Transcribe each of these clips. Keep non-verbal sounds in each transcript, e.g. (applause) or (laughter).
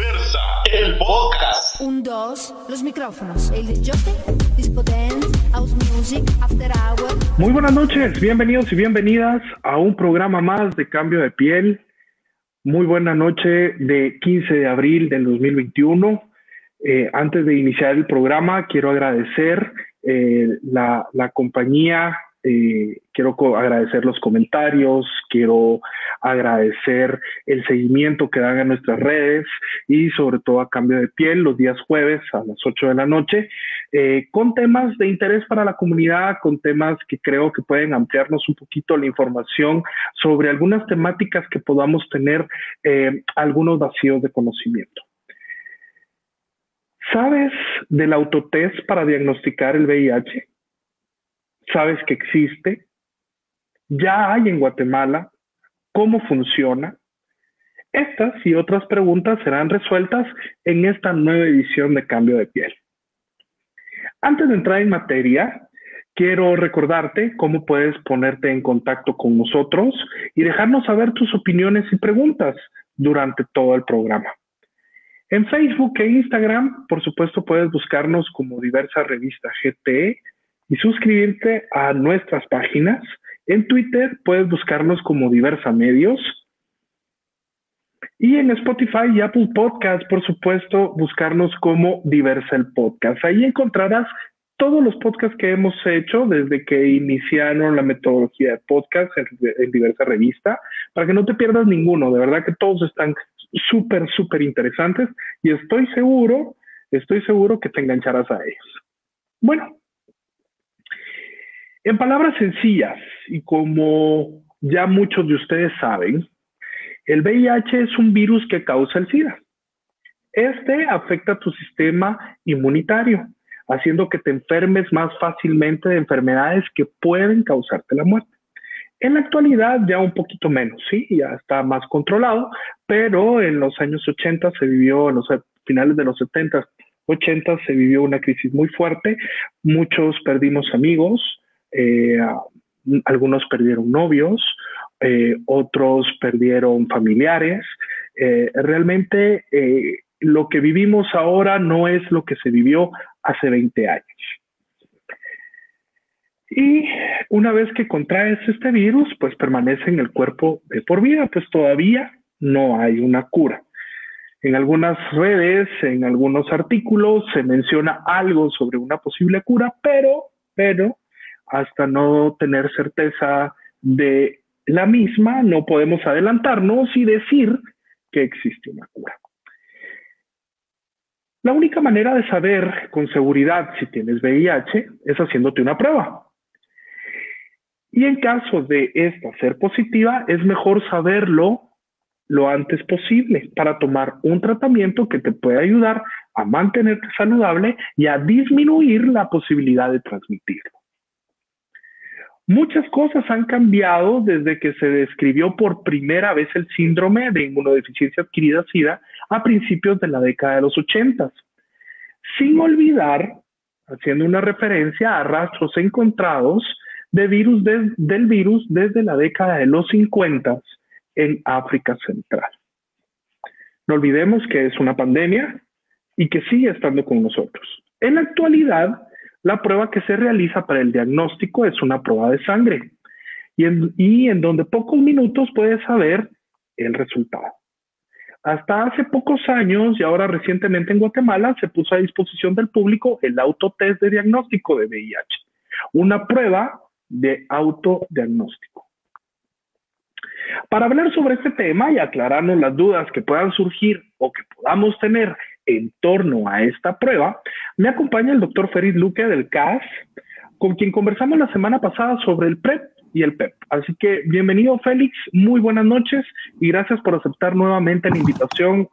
Diversa, el podcast. Un, dos, los micrófonos. El disjockey, disco dance, house music, after hour. Muy buenas noches, bienvenidos y bienvenidas a un programa más de Cambio de Piel. Muy buena noche de 15 de abril del 2021. Eh, antes de iniciar el programa, quiero agradecer eh, la, la compañía eh, quiero agradecer los comentarios, quiero agradecer el seguimiento que dan a nuestras redes y sobre todo a cambio de piel los días jueves a las 8 de la noche, eh, con temas de interés para la comunidad, con temas que creo que pueden ampliarnos un poquito la información sobre algunas temáticas que podamos tener eh, algunos vacíos de conocimiento. ¿Sabes del autotest para diagnosticar el VIH? Sabes que existe, ya hay en Guatemala, cómo funciona. Estas y otras preguntas serán resueltas en esta nueva edición de Cambio de Piel. Antes de entrar en materia, quiero recordarte cómo puedes ponerte en contacto con nosotros y dejarnos saber tus opiniones y preguntas durante todo el programa. En Facebook e Instagram, por supuesto, puedes buscarnos como diversa revista GT y suscribirte a nuestras páginas. En Twitter puedes buscarnos como Diversa Medios. Y en Spotify y Apple Podcast, por supuesto, buscarnos como Diversa el Podcast. Ahí encontrarás todos los podcasts que hemos hecho desde que iniciaron la metodología de podcast en, en, diversa revista, para que no te pierdas ninguno. De verdad que todos están súper, súper interesantes y estoy seguro, estoy seguro que te engancharás a ellos. Bueno, en palabras sencillas, y como ya muchos de ustedes saben, el VIH es un virus que causa el SIDA. Este afecta tu sistema inmunitario, haciendo que te enfermes más fácilmente de enfermedades que pueden causarte la muerte. En la actualidad ya un poquito menos, sí, ya está más controlado, pero en los años 80 se vivió, en los finales de los 70, 80 se vivió una crisis muy fuerte, muchos perdimos amigos, eh, algunos perdieron novios, eh, otros perdieron familiares. Eh, realmente lo que vivimos ahora no es lo que se vivió hace 20 años. Y una vez que contraes este virus, pues permanece en el cuerpo de por vida, pues todavía no hay una cura. En algunas redes, en algunos artículos, se menciona algo sobre una posible cura, pero, pero hasta no tener certeza de la misma, no podemos adelantarnos y decir que existe una cura. La única manera de saber con seguridad si tienes VIH es haciéndote una prueba. Y en caso de esta ser positiva, es mejor saberlo lo antes posible para tomar un tratamiento que te pueda ayudar a mantenerte saludable y a disminuir la posibilidad de transmitirlo. Muchas cosas han cambiado desde que se describió por primera vez el síndrome de inmunodeficiencia adquirida SIDA a principios de la década de los 80, sin olvidar, haciendo una referencia a rastros encontrados del virus desde la década de los 50 en África Central. No olvidemos que es una pandemia y que sigue estando con nosotros. En la actualidad, la prueba que se realiza para el diagnóstico es una prueba de sangre y en, donde pocos minutos puedes saber el resultado. Hasta hace pocos años y ahora recientemente en Guatemala se puso a disposición del público el autotest de diagnóstico de VIH, una prueba de autodiagnóstico. Para hablar sobre este tema y aclararnos las dudas que puedan surgir o que podamos tener en torno a esta prueba, me acompaña el doctor Ferid Luque del CAS, con quien conversamos la semana pasada sobre el PrEP y el PEP. Así que bienvenido Félix, muy buenas noches y gracias por aceptar nuevamente la invitación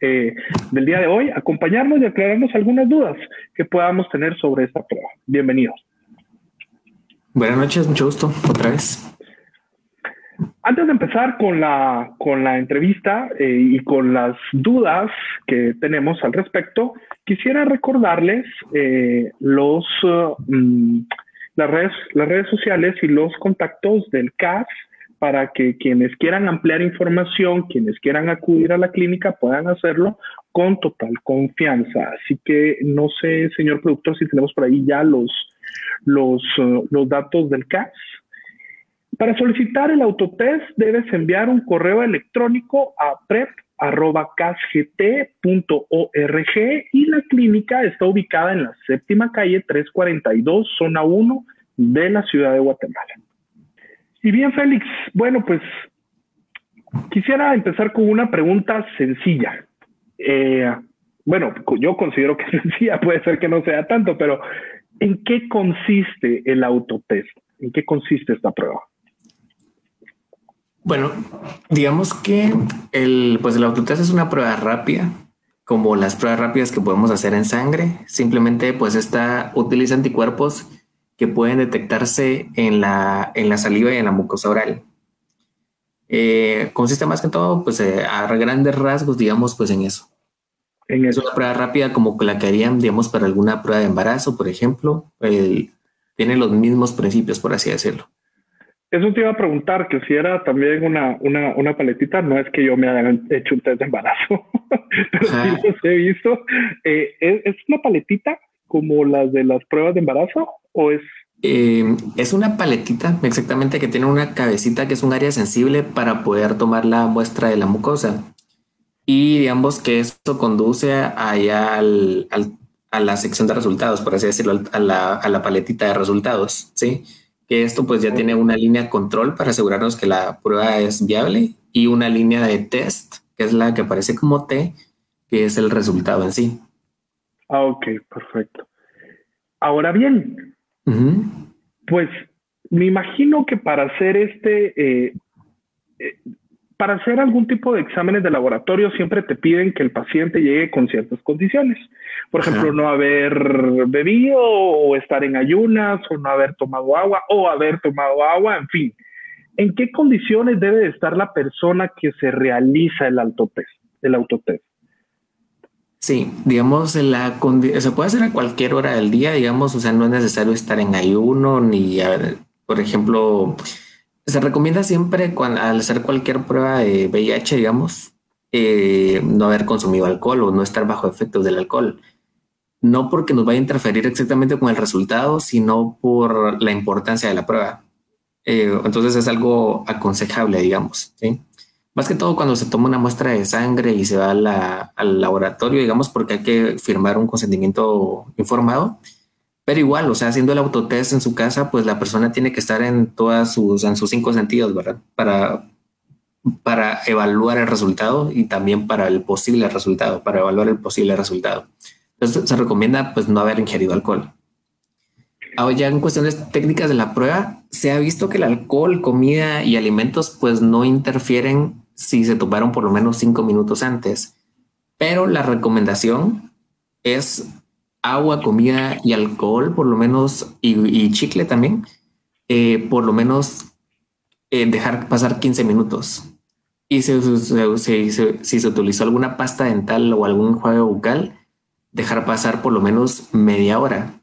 eh, del día de hoy, acompañarnos y aclararnos algunas dudas que podamos tener sobre esta prueba. Bienvenido. Buenas noches, mucho gusto, otra vez. Antes de empezar con la, con la entrevista eh, y con las dudas que tenemos al respecto, quisiera recordarles eh, los, uh, las, redes, las redes sociales y los contactos del CAS para que quienes quieran ampliar información, quienes quieran acudir a la clínica puedan hacerlo con total confianza. Así que no sé, señor productor, si tenemos por ahí ya los, los, uh, los datos del CAS. Para solicitar el autotest debes enviar un correo electrónico a prep.casgt.org y la clínica está ubicada en la séptima calle 342, zona 1 de la ciudad de Guatemala. Y bien, Félix, bueno, pues quisiera empezar con una pregunta sencilla. Eh, bueno, yo considero que (laughs) sencilla, puede ser que no sea tanto, pero ¿en qué consiste el autotest? ¿En qué consiste esta prueba? Bueno, digamos que el, pues el autotest es una prueba rápida, como las pruebas rápidas que podemos hacer en sangre. Simplemente, pues esta utiliza anticuerpos que pueden detectarse en la, en la saliva y en la mucosa oral. Eh, consiste más que todo, pues eh, a grandes rasgos, digamos, pues en eso. En es una prueba rápida como la que harían, digamos, para alguna prueba de embarazo, por ejemplo. tiene los mismos principios, por así decirlo. Eso te iba a preguntar, que si era también una, una, una paletita, no es que yo me haya hecho un test de embarazo, (laughs) pero sí los he visto. Eh, ¿es, una paletita como las de las pruebas de embarazo o es eh, es una paletita exactamente que tiene una cabecita que es un área sensible para poder tomar la muestra de la mucosa. Y digamos que esto conduce allá al, a la sección de resultados, por así decirlo, a la, a la paletita de resultados. Sí que esto pues ya tiene una línea control para asegurarnos que la prueba es viable y una línea de test, que es la que aparece como T, que es el resultado en sí. Ah, ok, perfecto. Ahora bien, pues me imagino que para hacer este, eh, eh, para hacer algún tipo de exámenes de laboratorio siempre te piden que el paciente llegue con ciertas condiciones. Por ejemplo, no haber bebido o estar en ayunas o no haber tomado agua o haber tomado agua, en fin. ¿En qué condiciones debe estar la persona que se realiza el autotest? El autotest? Sí, digamos, la se puede hacer a cualquier hora del día, digamos, o sea, no es necesario estar en ayuno ni, por ejemplo, se recomienda siempre al hacer cualquier prueba de VIH, digamos, eh, no haber consumido alcohol o no estar bajo efectos del alcohol. No porque nos vaya a interferir exactamente con el resultado, sino por la importancia de la prueba. Eh, entonces es algo aconsejable, digamos. Más que todo cuando se toma una muestra de sangre y se va al laboratorio, digamos, porque hay que firmar un consentimiento informado pero igual, o sea, haciendo el autotest en su casa, pues la persona tiene que estar en todas sus, en sus cinco sentidos, ¿verdad? Para, para evaluar el resultado y también para el posible resultado, para evaluar el posible resultado. Entonces se recomienda pues no haber ingerido alcohol. Ahora ya en cuestiones técnicas de la prueba, se ha visto que el alcohol, comida y alimentos pues no interfieren si se tomaron por lo menos cinco minutos antes. Pero la recomendación es agua, comida y alcohol, por lo menos, y, chicle también, eh, por lo menos eh, dejar pasar 15 minutos. Y si, si, si, se utilizó alguna pasta dental o algún juego bucal, dejar pasar por lo menos media hora.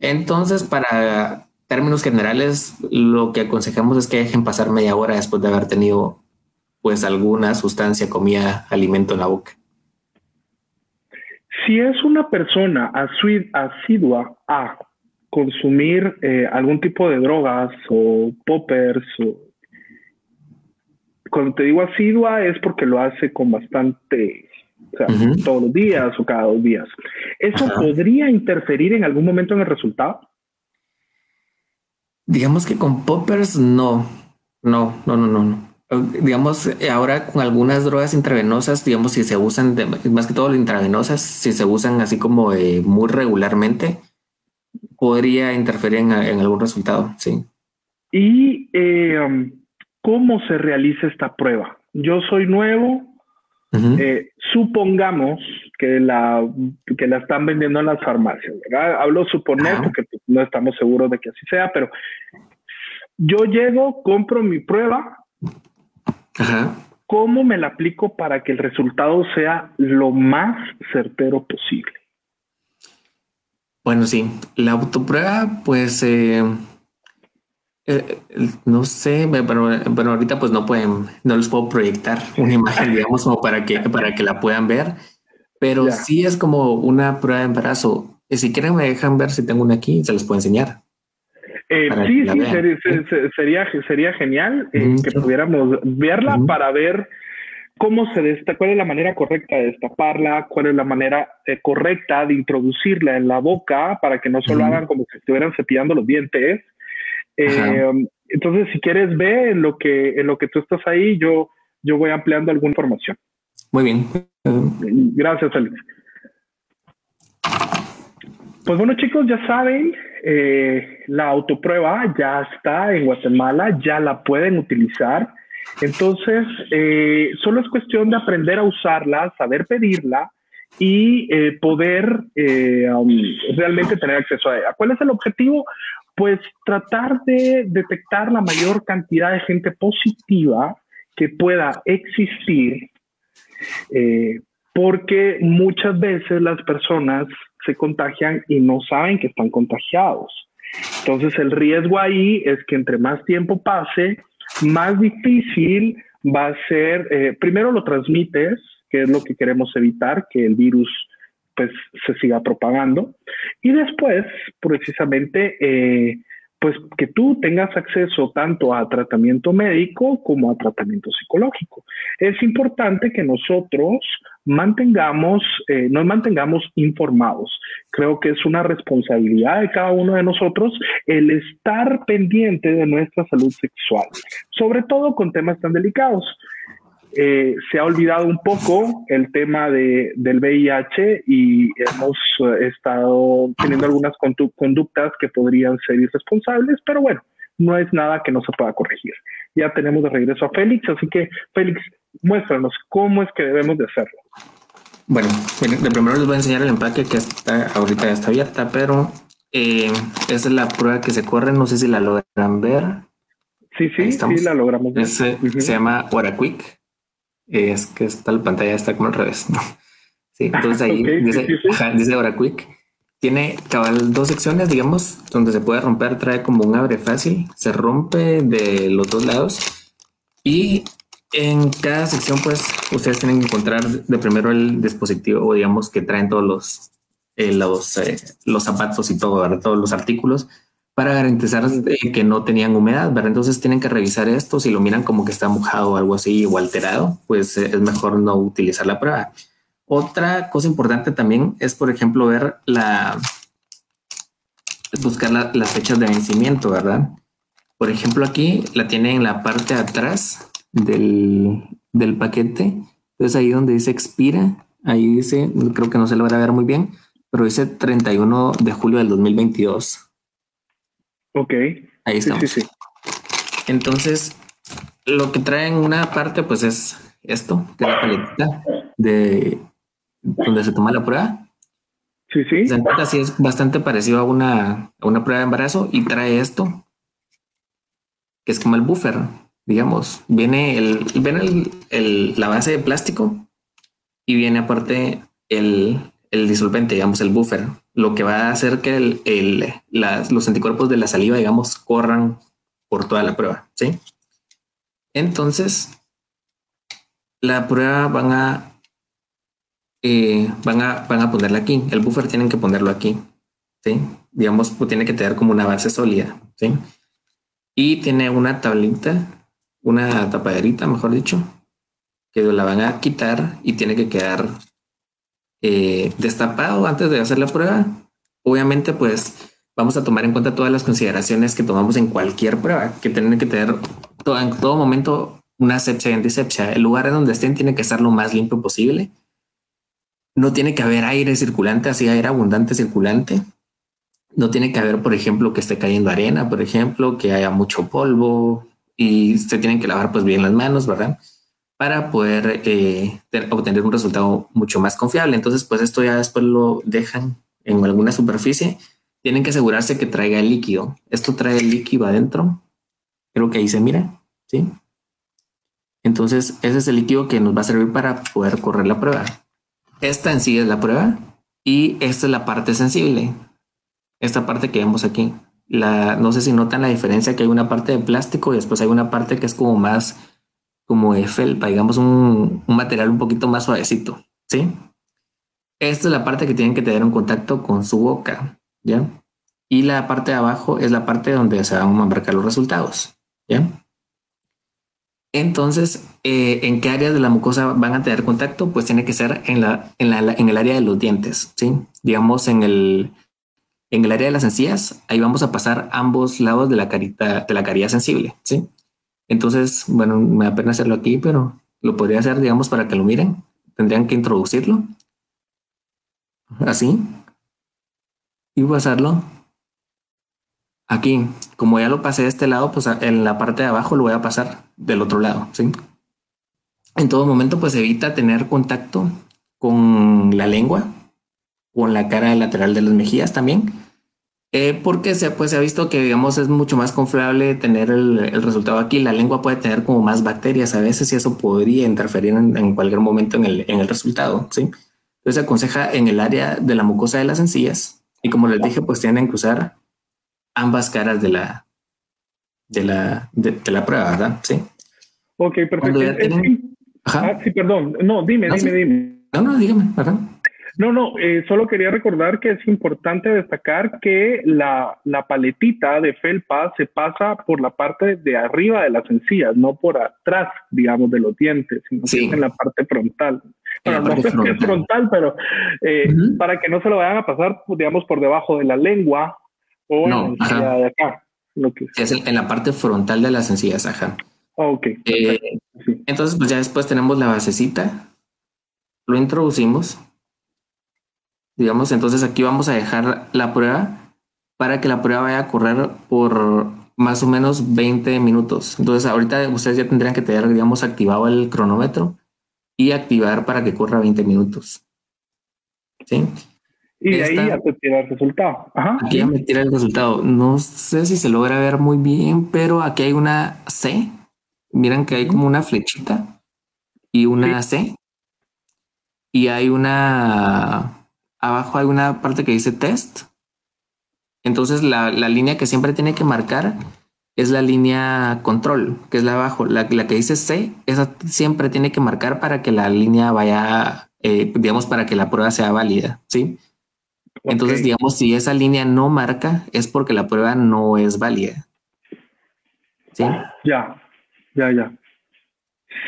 Entonces, para términos generales, lo que aconsejamos es que dejen pasar media hora después de haber tenido pues alguna sustancia, comida, alimento en la boca. Si es una persona asidua a consumir eh, algún tipo de drogas o poppers, o, cuando te digo asidua es porque lo hace con bastante, o sea, todos los días o cada dos días. ¿Eso podría interferir en algún momento en el resultado? Digamos que con poppers no, no, no, no, no digamos, ahora con algunas drogas intravenosas, digamos, si se usan, más que todo las intravenosas, si se usan así como muy regularmente, podría interferir en, algún resultado, sí. ¿Y eh, um, cómo se realiza esta prueba? Yo soy nuevo, eh, supongamos que la, que la están vendiendo en las farmacias, ¿verdad? Hablo suponer porque no estamos seguros de que así sea, pero yo llego, compro mi prueba, ¿Cómo me la aplico para que el resultado sea lo más certero posible? Bueno, sí, la autoprueba, pues, eh, Eh, no sé, pero bueno, ahorita pues no pueden, no les puedo proyectar (laughs) una imagen, digamos, como para que, para que la puedan ver, pero sí es como una prueba de embarazo. Y si quieren me dejan ver si tengo una aquí, se les puedo enseñar. Eh, sí, sí, sería, sería, genial eh, que pudiéramos verla para ver cómo se destaca, cuál es la manera correcta de destaparla, cuál es la manera correcta de introducirla en la boca para que no solo hagan como si estuvieran cepillando los dientes, eh, entonces, si quieres ver en lo que en lo que tú estás ahí, yo, yo voy ampliando alguna información. Muy bien. Gracias, Félix. Pues bueno, chicos, ya saben, eh, la autoprueba ya está en Guatemala, ya la pueden utilizar. Entonces, eh, solo es cuestión de aprender a usarla, saber pedirla y poder um, realmente tener acceso a ella. ¿Cuál es el objetivo? pues tratar de detectar la mayor cantidad de gente positiva que pueda existir, eh, porque muchas veces las personas se contagian y no saben que están contagiados. Entonces el riesgo ahí es que entre más tiempo pase, más difícil va a ser, eh, primero lo transmites, que es lo que queremos evitar, que el virus pues se siga propagando. Y después, precisamente, eh, pues que tú tengas acceso tanto a tratamiento médico como a tratamiento psicológico. Es importante que nosotros mantengamos, eh, nos mantengamos informados. Creo que es una responsabilidad de cada uno de nosotros el estar pendiente de nuestra salud sexual, sobre todo con temas tan delicados. Eh, se ha olvidado un poco el tema de, del VIH y hemos eh, estado teniendo algunas conductas que podrían ser irresponsables, pero bueno, no es nada que no se pueda corregir. Ya tenemos de regreso a Félix, así que Félix, muéstranos cómo es que debemos de hacerlo. Bueno, de primero les voy a enseñar el empaque que está, ahorita ya está abierta, pero eh, esa es la prueba que se corre, no sé si la logran ver. Sí, sí, sí, la logramos ver. Se llama OraQuick es que está la pantalla está como al revés. Sí, entonces (laughs) ahí dice, dice ahora Quick. Tiene cabal dos secciones, digamos, donde se puede romper, trae como un abre fácil, se rompe de los dos lados y en cada sección, pues ustedes tienen que encontrar de primero el dispositivo, o digamos que traen todos los, eh, los, eh, los zapatos y todo, todos los artículos para garantizar que no tenían humedad, ¿verdad? Entonces tienen que revisar esto, si lo miran como que está mojado o algo así o alterado, pues eh, es mejor no utilizar la prueba. Otra cosa importante también es, por ejemplo, ver la, buscar las fechas de vencimiento, ¿verdad? Por ejemplo, aquí la tiene en la parte de atrás del, del paquete. Entonces ahí donde dice expira, ahí dice, creo que no se lo va a ver muy bien, pero dice 31 de julio del 2022. Ok. Ahí estamos. Entonces, lo que trae en una parte, pues es esto, de la paletita de donde se toma la prueba. Sí, sí. Así es bastante parecido a una, a una prueba de embarazo y trae esto, que es como el buffer, digamos. Viene el, viene el, la base de plástico y viene aparte el, el disolvente, digamos, el buffer, lo que va a hacer que el, los anticuerpos de la saliva, digamos, corran por toda la prueba, ¿sí? Entonces, la prueba van a, eh, van a, van a ponerla aquí. El buffer tienen que ponerlo aquí, ¿sí? Digamos, pues, tiene que tener como una base sólida, ¿sí? Y tiene una tablita, una tapaderita, mejor dicho, que la van a quitar y tiene que quedar eh, destapado antes de hacer la prueba. Obviamente, pues vamos a tomar en cuenta todas las consideraciones que tomamos en cualquier prueba, que tienen que tener en todo momento una asepsia y antisepsia. El lugar en donde estén tiene que estar lo más limpio posible. No tiene que haber aire circulante, así aire abundante circulante. No tiene que haber, por ejemplo, que esté cayendo arena, por ejemplo, que haya mucho polvo y se tienen que lavar pues bien las manos, ¿verdad? Para poder eh, obtener un resultado mucho más confiable. Entonces, pues esto ya después lo dejan en alguna superficie. Tienen que asegurarse que traiga el líquido. Esto trae el líquido adentro. Creo que ahí se mira, ¿sí? Entonces, ese es el líquido que nos va a servir para poder correr la prueba. Esta en sí es la prueba y esta es la parte sensible. Esta parte que vemos aquí, La, no sé si notan la diferencia que hay una parte de plástico y después hay una parte que es como más como de felpa, digamos un, un material un poquito más suavecito, ¿sí? Esta es la parte que tienen que tener un contacto con su boca, ¿ya? Y la parte de abajo es la parte donde se van a marcar los resultados, ¿ya? Entonces, eh, ¿en qué áreas de la mucosa van a tener contacto? Pues tiene que ser en, la, en, la, en el área de los dientes, ¿sí? Digamos, en el, en el área de las encías, ahí vamos a pasar ambos lados de la carita, de la caría sensible, ¿sí? Entonces, bueno, me da pena hacerlo aquí, pero lo podría hacer, digamos, para que lo miren. Tendrían que introducirlo. Así. Y pasarlo aquí. Como ya lo pasé de este lado, pues en la parte de abajo lo voy a pasar del otro lado, ¿sí? En todo momento, pues evita tener contacto con la lengua, con la cara lateral de las mejillas también, eh, porque se, pues, se ha visto que, digamos, es mucho más confiable tener el, resultado aquí. La lengua puede tener como más bacterias a veces y eso podría interferir en, cualquier momento en el, en el resultado, ¿sí? Entonces se aconseja en el área de la mucosa de las encías y como les dije, pues tienen que usar ambas caras de la, de la, de, la prueba, ¿verdad? Sí. Ok, perfecto. Ah, sí, perdón. No, dime, dime, dime. No, no, dígame, ¿verdad? No, no, eh, solo quería recordar que es importante destacar que la, la, paletita de felpa se pasa por la parte de arriba de las encías, no por atrás, digamos, de los dientes, sino que en la parte frontal. Bueno, no sé si es frontal, pero eh, para que no se lo vayan a pasar, digamos, por debajo de la lengua o en la de acá. Lo que es en la parte frontal de las encías, ajá. Ah, ok. Eh, entonces, pues ya después tenemos la basecita, lo introducimos Digamos, entonces aquí vamos a dejar la prueba para que la prueba vaya a correr por más o menos 20 minutos. Entonces ahorita ustedes ya tendrían que tener, digamos, activado el cronómetro y activar para que corra 20 minutos. ¿Sí? Y de ahí ya te tira el resultado. Ajá. Aquí ya me tira el resultado. No sé si se logra ver muy bien, pero aquí hay una C. Miren que hay como una flechita y una C. Y hay una abajo hay una parte que dice test. Entonces la, línea que siempre tiene que marcar es la línea control, que es la abajo. La, que dice C, esa siempre tiene que marcar para que la línea vaya, eh, digamos, para que la prueba sea válida. Sí. Entonces, digamos, si esa línea no marca, es porque la prueba no es válida. Sí. Ya, ya, ya.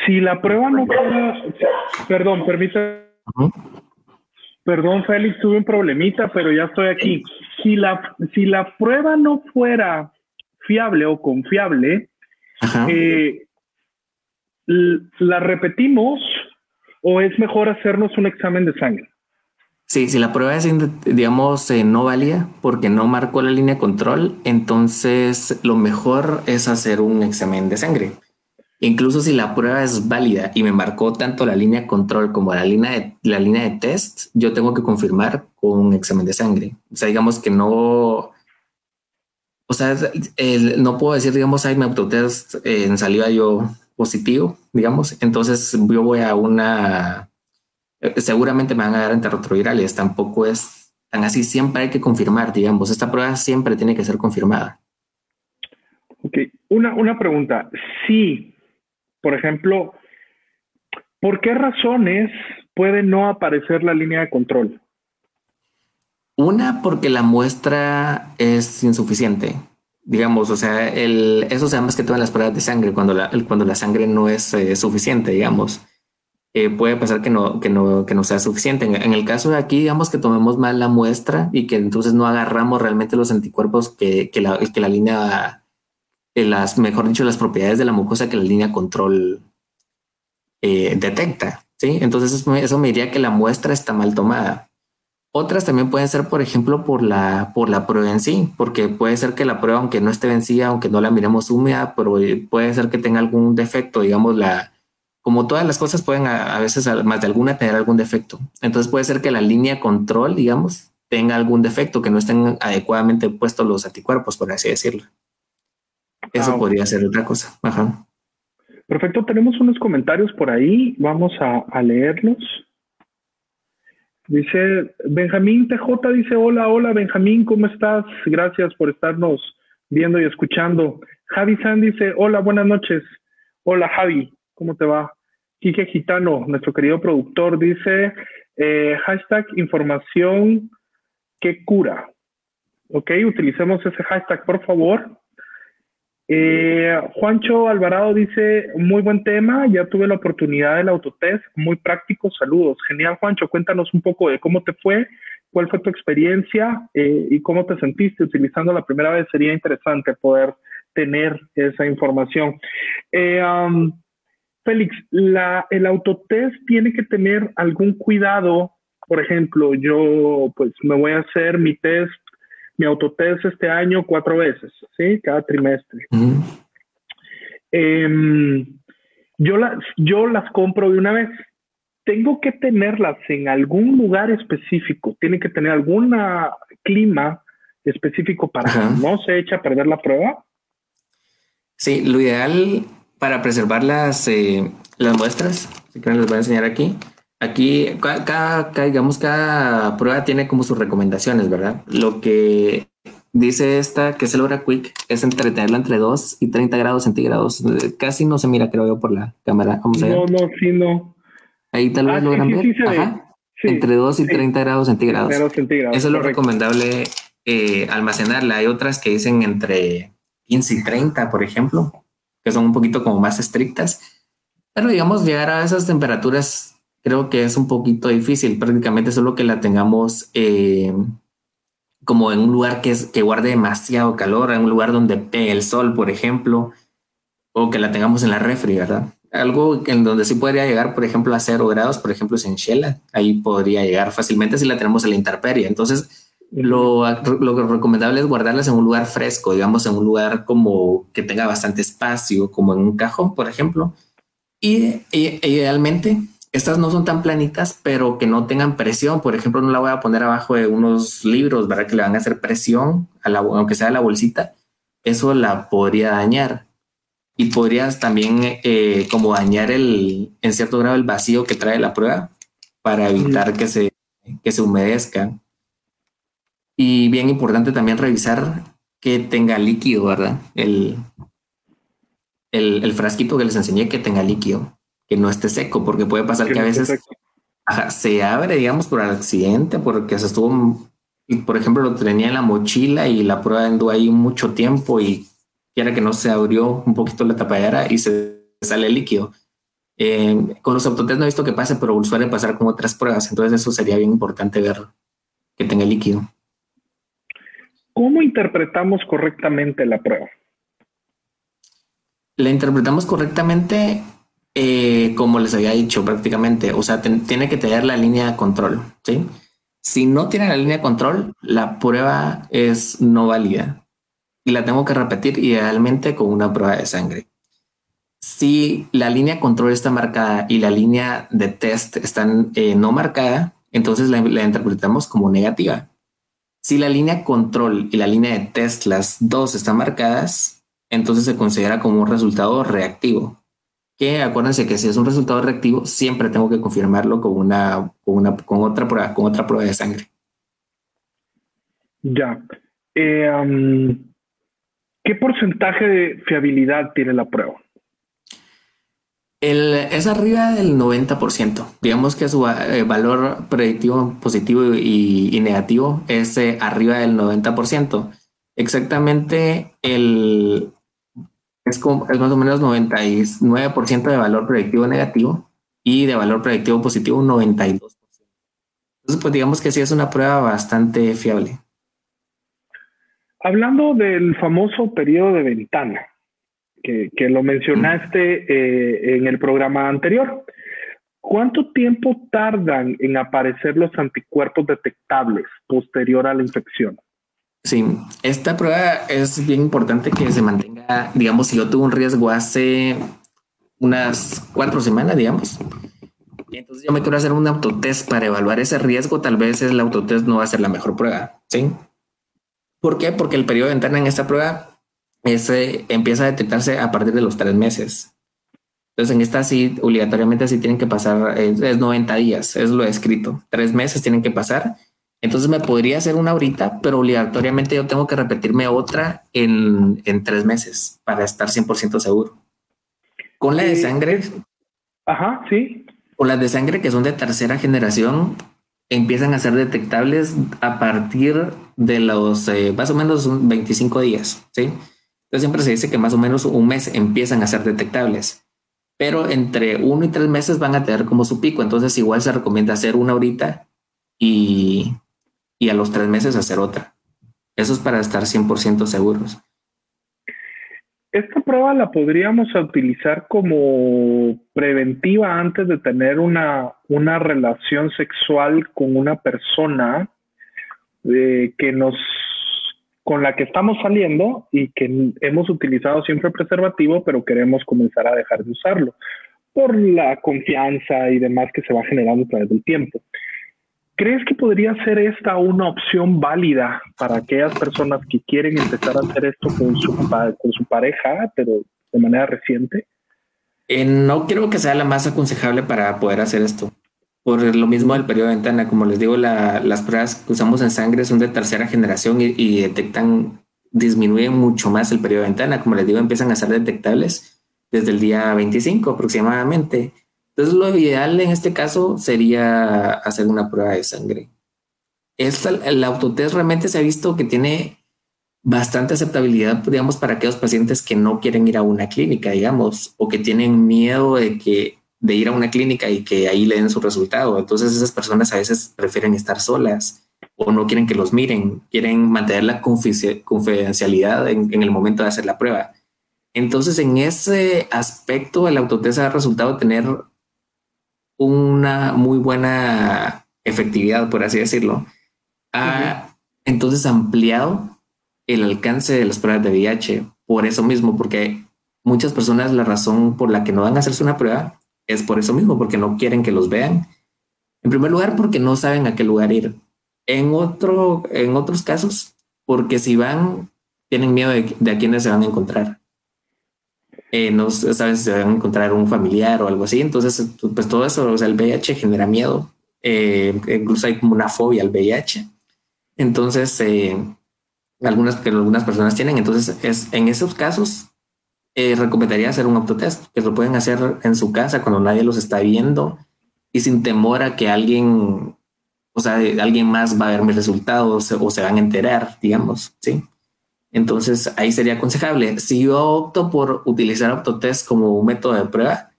Si la prueba no perdón, permítame. Perdón, Félix, tuve un problemita, pero ya estoy aquí. Si la, si la prueba no fuera fiable o confiable, eh, ¿la repetimos o es mejor hacernos un examen de sangre? Sí, si la prueba es, digamos, eh, no valía porque no marcó la línea de control, entonces lo mejor es hacer un examen de sangre. Incluso si la prueba es válida y me marcó tanto la línea control como la línea de, la línea de test, yo tengo que confirmar con un examen de sangre. O sea, digamos que no, o sea, no puedo decir, digamos, ay, me autotest en salida yo positivo, digamos. Entonces yo voy a una, eh, seguramente me van a dar antirretrovirales. Tampoco es tan así. Siempre hay que confirmar, digamos. Esta prueba siempre tiene que ser confirmada. Ok, una, una pregunta. Sí, por ejemplo, ¿por qué razones puede no aparecer la línea de control? Una, porque la muestra es insuficiente. Digamos, o sea, eso se llama más que todo las pruebas de sangre, cuando la, cuando la sangre no es eh, suficiente, digamos. Eh, puede pasar que no, que no, que no sea suficiente. En, el caso de aquí, digamos que tomemos mal la muestra y que entonces no agarramos realmente los anticuerpos que, que, la, que la línea las, mejor dicho, las propiedades de la mucosa que la línea control eh, detecta. ¿sí? Entonces eso me, diría que la muestra está mal tomada. Otras también pueden ser, por ejemplo, por la, por la prueba en sí, porque puede ser que la prueba, aunque no esté vencida, aunque no la miremos húmeda, pero puede ser que tenga algún defecto, digamos, la, como todas las cosas pueden a, veces, más de alguna, tener algún defecto. Entonces puede ser que la línea control, digamos, tenga algún defecto, que no estén adecuadamente puestos los anticuerpos, por así decirlo. Eso ah, podría ser otra cosa. Ajá. Perfecto, tenemos unos comentarios por ahí, vamos a, leerlos. Dice Benjamín TJ, dice hola, hola Benjamín, ¿cómo estás? Gracias por estarnos viendo y escuchando. Javi San dice, hola, buenas noches. Hola Javi, ¿cómo te va? Quique Gitano, nuestro querido productor, dice eh, hashtag información que cura. Ok, utilicemos ese hashtag, por favor. Eh, Juancho Alvarado dice, muy buen tema, ya tuve la oportunidad del autotest, muy práctico, saludos. Genial, Juancho, cuéntanos un poco de cómo te fue, cuál fue tu experiencia eh, y cómo te sentiste utilizando la primera vez. Sería interesante poder tener esa información. Eh, Félix, la, el autotest tiene que tener algún cuidado. Por ejemplo, yo pues me voy a hacer mi test mi autotest este año cuatro veces, ¿sí? Cada trimestre. Em, yo, las, yo las compro de una vez. Tengo que tenerlas en algún lugar específico. Tiene que tener algún clima específico para que no se eche a perder la prueba. Sí, lo ideal para preservar las, eh, las muestras, que les voy a enseñar aquí, Aquí, cada, digamos, cada prueba tiene como sus recomendaciones, ¿verdad? Lo que dice esta, que es el hora quick, es entre tenerla entre 2 y 30 grados centígrados. Casi no se mira, creo yo, por la cámara. Vamos a ver. No, no, sí, no. Ahí tal vez ah, logran ver. entre 2 y 30 grados centígrados. Eso es lo recomendable eh, almacenarla. Hay otras que dicen entre 15 y 30, por ejemplo, que son un poquito como más estrictas. Pero digamos, llegar a esas temperaturas creo que es un poquito difícil, prácticamente solo que la tengamos eh, como en un lugar que, es, que guarde demasiado calor, en un lugar donde pegue el sol, por ejemplo, o que la tengamos en la refri, ¿verdad? Algo en donde sí podría llegar, por ejemplo, a cero grados, por ejemplo, es en Shela, ahí podría llegar fácilmente si la tenemos en la intemperie. Entonces, lo, lo recomendable es guardarlas en un lugar fresco, digamos, en un lugar como que tenga bastante espacio, como en un cajón, por ejemplo. Y, y idealmente estas no son tan planitas, pero que no tengan presión. Por ejemplo, no la voy a poner abajo de unos libros, ¿verdad? Que le van a hacer presión, a la, aunque sea la bolsita. Eso la podría dañar. Y podrías también eh, como dañar el, en cierto grado el vacío que trae la prueba para evitar que se, que se humedezca. Y bien importante también revisar que tenga líquido, ¿verdad? El, el, el frasquito que les enseñé que tenga líquido que no esté seco, porque puede pasar que, a veces se abre, digamos, por accidente, porque se estuvo, por ejemplo, lo tenía en la mochila y la prueba andó ahí mucho tiempo y quiera que no se abrió un poquito la tapadera y se sale líquido. Eh, con los autotest no he visto que pase, pero suele pasar con otras pruebas, entonces eso sería bien importante ver que tenga líquido. ¿Cómo interpretamos correctamente la prueba? La interpretamos correctamente como les había dicho prácticamente, o sea, tiene que tener la línea de control, ¿sí? Si no tiene la línea de control, la prueba es no válida y la tengo que repetir idealmente con una prueba de sangre. Si la línea de control está marcada y la línea de test están eh, no marcada, entonces la, la interpretamos como negativa. Si la línea control y la línea de test, las dos están marcadas, entonces se considera como un resultado reactivo que acuérdense que si es un resultado reactivo, siempre tengo que confirmarlo con una, con una, con otra prueba, con otra prueba de sangre. Ya. Eh, ¿Qué porcentaje de fiabilidad tiene la prueba? El, es arriba del 90%. Digamos que su eh, valor predictivo positivo y, negativo es eh, arriba del 90%. Exactamente el, es, más o menos 99% de valor predictivo negativo y de valor predictivo positivo un 92%. Entonces, pues digamos que sí es una prueba bastante fiable. Hablando del famoso periodo de ventana, que, lo mencionaste eh, en el programa anterior, ¿cuánto tiempo tardan en aparecer los anticuerpos detectables posterior a la infección? Sí, esta prueba es bien importante que se mantenga, digamos, si yo tuve un riesgo hace unas cuatro semanas, digamos, entonces yo me quiero hacer un autotest para evaluar ese riesgo, tal vez el autotest no va a ser la mejor prueba, ¿sí? ¿Por qué? Porque el periodo de ventana en esta prueba es, empieza a detectarse a partir de los tres meses. Entonces en esta sí, obligatoriamente sí tienen que pasar, es, es 90 días, es lo escrito, tres meses tienen que pasar. Entonces me podría hacer una ahorita, pero obligatoriamente yo tengo que repetirme otra en, en tres meses para estar 100% seguro. Con la de sangre. Ajá, sí. Con las de sangre que son de tercera generación, empiezan a ser detectables a partir de los eh, más o menos 25 días. Sí. Entonces siempre se dice que más o menos un mes empiezan a ser detectables, pero entre uno y tres meses van a tener como su pico. Entonces igual se recomienda hacer una ahorita y, y a los tres meses hacer otra. Eso es para estar 100% seguros. Esta prueba la podríamos utilizar como preventiva antes de tener una, una relación sexual con una persona eh, que nos con la que estamos saliendo y que hemos utilizado siempre preservativo, pero queremos comenzar a dejar de usarlo por la confianza y demás que se va generando a través del tiempo. ¿Crees que podría ser esta una opción válida para aquellas personas que quieren empezar a hacer esto con su, con su pareja, pero de manera reciente? Eh, no creo que sea la más aconsejable para poder hacer esto. Por lo mismo del periodo de ventana, como les digo, las pruebas que usamos en sangre son de tercera generación y, y detectan, disminuyen mucho más el periodo de ventana. Como les digo, empiezan a ser detectables desde el día 25 aproximadamente. Entonces, lo ideal en este caso sería hacer una prueba de sangre. Esta, el autotest realmente se ha visto que tiene bastante aceptabilidad, digamos, para aquellos pacientes que no quieren ir a una clínica, digamos, o que tienen miedo de que de ir a una clínica y que ahí le den su resultado. Entonces esas personas a veces prefieren estar solas o no quieren que los miren, quieren mantener la confidencialidad en, en el momento de hacer la prueba. Entonces en ese aspecto el autotest ha resultado tener una muy buena efectividad, por así decirlo, ha entonces ampliado el alcance de las pruebas de VIH por eso mismo, porque muchas personas la razón por la que no van a hacerse una prueba es por eso mismo, porque no quieren que los vean. En primer lugar, porque no saben a qué lugar ir. En otro, en otros casos, porque si van, tienen miedo de, de a quiénes se van a encontrar. Eh, no sabes si se van a encontrar un familiar o algo así. Entonces, pues todo eso, o sea, el VIH genera miedo. Eh, incluso hay como una fobia al VIH. Entonces, eh, algunas que algunas personas tienen. Entonces, es en esos casos recomendaría hacer un autotest que lo pueden hacer en su casa cuando nadie los está viendo y sin temor a que alguien, o sea, alguien más va a ver mis resultados o se van a enterar, digamos, sí. Entonces ahí sería aconsejable. Si yo opto por utilizar Autotest como un método de prueba,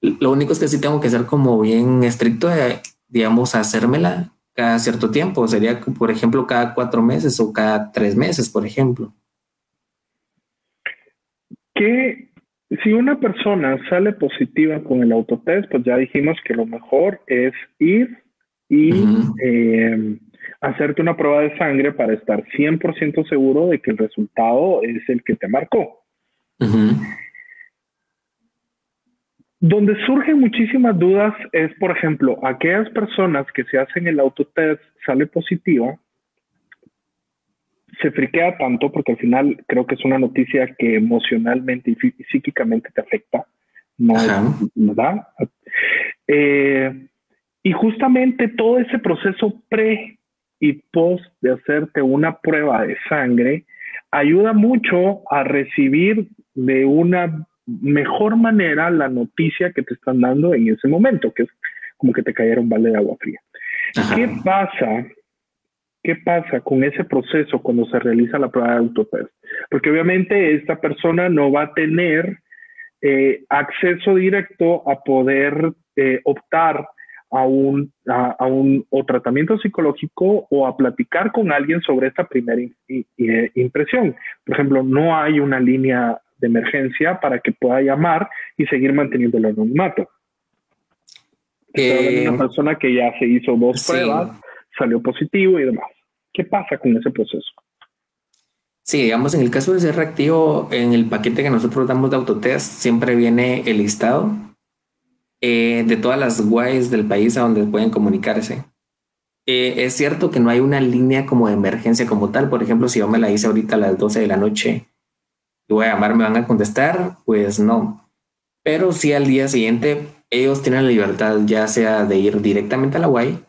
lo único es que sí tengo que ser como bien estricto, de, digamos, hacérmela cada cierto tiempo. Sería, por ejemplo, cada cuatro meses o cada tres meses, por ejemplo. Que si una persona sale positiva con el autotest, pues ya dijimos que lo mejor es ir y hacerte una prueba de sangre para estar 100% seguro de que el resultado es el que te marcó. Donde surgen muchísimas dudas es, por ejemplo, aquellas personas que se hacen el autotest sale positiva, se friquea tanto porque al final creo que es una noticia que emocionalmente y psíquicamente te afecta, ¿no? ¿Verdad? Eh, y justamente todo ese proceso pre y post de hacerte una prueba de sangre ayuda mucho a recibir de una mejor manera la noticia que te están dando en ese momento, que es como que te cayera un balde de agua fría. ¿Qué pasa? ¿Qué pasa con ese proceso cuando se realiza la prueba de autotest? Porque obviamente esta persona no va a tener eh, acceso directo a poder eh, optar a un, a, un o tratamiento psicológico o a platicar con alguien sobre esta primera impresión. Por ejemplo, no hay una línea de emergencia para que pueda llamar y seguir manteniendo el anonimato. Eh, una persona que ya se hizo dos pruebas, salió positivo y demás. ¿Qué pasa con ese proceso? Sí, digamos, en el caso de ser reactivo, en el paquete que nosotros damos de autotest, siempre viene el listado eh, de todas las guays del país a donde pueden comunicarse. Eh, es cierto que no hay una línea como de emergencia como tal. Por ejemplo, si yo me la hice ahorita a las 12 de la noche y voy a llamar, ¿me van a contestar? Pues no. Pero si al día siguiente ellos tienen la libertad ya sea de ir directamente a la UAI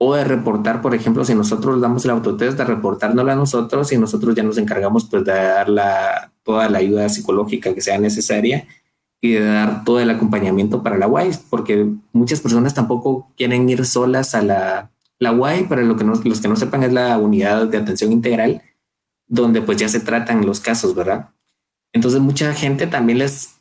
o de reportar, por ejemplo, si nosotros damos el autotest, de reportárnoslo a nosotros y nosotros ya nos encargamos pues de dar la, toda la ayuda psicológica que sea necesaria y de dar todo el acompañamiento para la UAI, porque muchas personas tampoco quieren ir solas a la, la UAI, para lo que los que no sepan es la unidad de atención integral, donde pues ya se tratan los casos, ¿verdad? Entonces mucha gente también les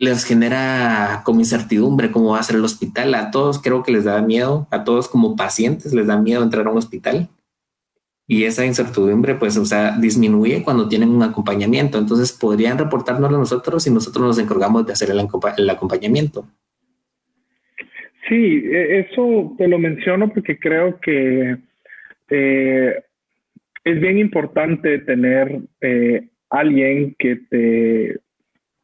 les genera como incertidumbre cómo va a ser el hospital. A todos creo que les da miedo, a todos como pacientes les da miedo entrar a un hospital. Y esa incertidumbre, pues, o sea, disminuye cuando tienen un acompañamiento. Entonces podrían reportarnos a nosotros y nosotros nos encargamos de hacer el, acompañamiento. Sí, e, eso te lo menciono porque creo que eh, es bien importante tener eh, alguien que te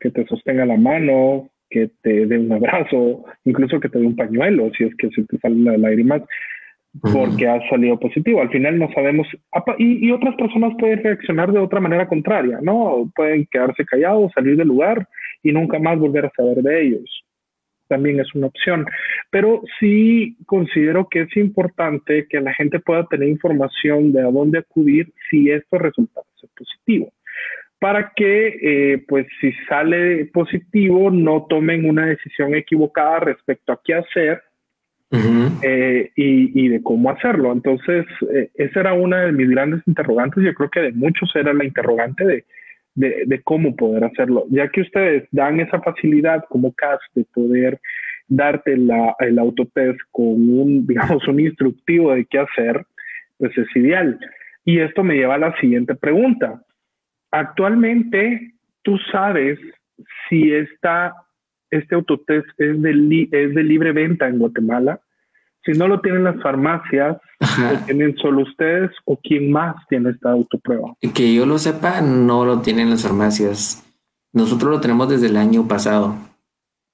que te sostenga la mano, que te dé un abrazo, incluso que te dé un pañuelo si es que se te sale la lágrimas, porque has salido positivo. Al final no sabemos, y, y, otras personas pueden reaccionar de otra manera contraria, ¿no? Pueden quedarse callados, salir del lugar y nunca más volver a saber de ellos. También es una opción. Pero sí considero que es importante que la gente pueda tener información de a dónde acudir si esto resulta ser positivo para que, eh, pues, si sale positivo, no tomen una decisión equivocada respecto a qué hacer eh, y, de cómo hacerlo. Entonces, eh, esa era una de mis grandes interrogantes. Yo creo que de muchos era la interrogante de, de, cómo poder hacerlo, ya que ustedes dan esa facilidad como CAS de poder darte el autotest con un, (laughs) digamos, un instructivo de qué hacer, pues es ideal. Y esto me lleva a la siguiente pregunta actualmente tú sabes si esta, este autotest es de, es de libre venta en Guatemala. Si no lo tienen las farmacias, ¿lo tienen solo ustedes o quién más tiene esta autoprueba? Que yo lo sepa, no lo tienen las farmacias. Nosotros lo tenemos desde el año pasado.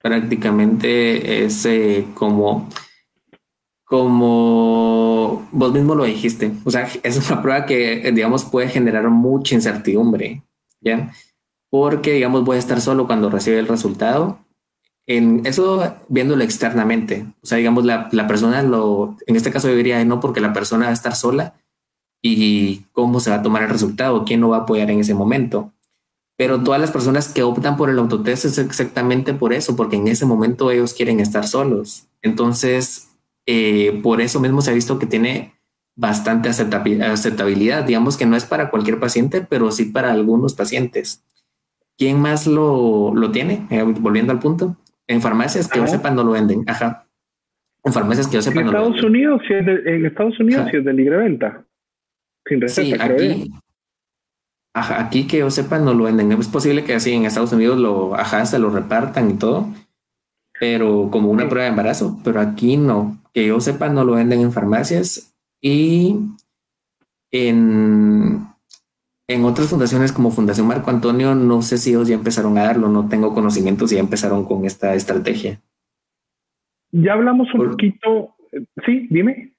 Prácticamente es eh, como, como vos mismo lo dijiste. O sea, es una prueba que, digamos, puede generar mucha incertidumbre. ¿ya? Porque, digamos, voy a estar solo cuando recibe el resultado. En eso viéndolo externamente, o sea, digamos, la, la persona lo, en este caso yo diría no porque la persona va a estar sola y cómo se va a tomar el resultado, quién no va a apoyar en ese momento. Pero todas las personas que optan por el autotest es exactamente por eso, porque en ese momento ellos quieren estar solos. Entonces, eh, por eso mismo se ha visto que tiene bastante aceptabilidad. Digamos que no es para cualquier paciente, pero sí para algunos pacientes. ¿Quién más lo, lo tiene? Eh, volviendo al punto. En farmacias que yo sepa no lo venden. Ajá. En farmacias que yo sepa en Estados Unidos, si es de, en Estados Unidos si es de libre venta. Sin receta, sí, aquí, ajá, aquí que yo sepa no lo venden. Es posible que así en Estados Unidos lo, ajá, se lo repartan y todo, pero como una prueba de embarazo, pero aquí no. Que yo sepa no lo venden en farmacias y en, en otras fundaciones como Fundación Marco Antonio, no sé si ellos ya empezaron a darlo, no tengo conocimiento si ya empezaron con esta estrategia. Ya hablamos un poquito, sí, dime.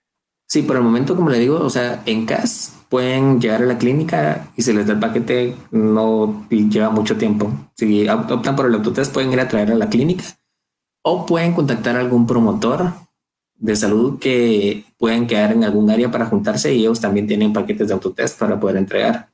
Sí, por el momento, como le digo, o sea, en CAS pueden llegar a la clínica y se les da el paquete, no lleva mucho tiempo. Si optan por el autotest, pueden ir a traer a la clínica o pueden contactar a algún promotor de salud que pueden quedar en algún área para juntarse y ellos también tienen paquetes de autotest para poder entregar.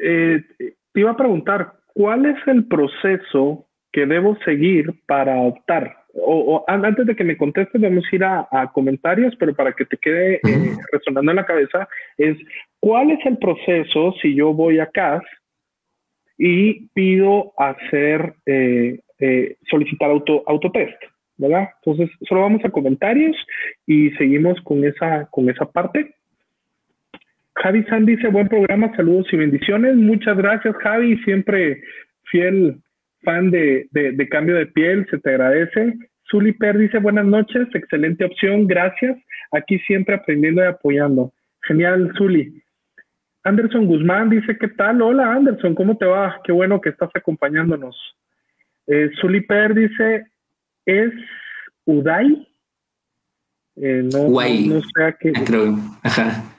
Eh, te iba a preguntar, ¿cuál es el proceso que debo seguir para optar? O, antes de que me contestes, vamos a ir a, comentarios, pero para que te quede eh, resonando en la cabeza, es ¿cuál es el proceso si yo voy a CAS y pido hacer, eh, solicitar auto, autotest? ¿verdad? Entonces, solo vamos a comentarios y seguimos con esa, con esa parte. Javi San dice, buen programa, saludos y bendiciones. Muchas gracias, Javi, siempre fiel fan de, de, cambio de piel, se te agradece. Zuli Per dice, buenas noches, excelente opción, gracias. Aquí siempre aprendiendo y apoyando. Genial, Zuli. Anderson Guzmán dice, ¿qué tal? Hola, Anderson, ¿cómo te va? Qué bueno que estás acompañándonos. Eh, Zuli Per dice, es Uday. Eh, no, no, sé a qué. Creo, ajá.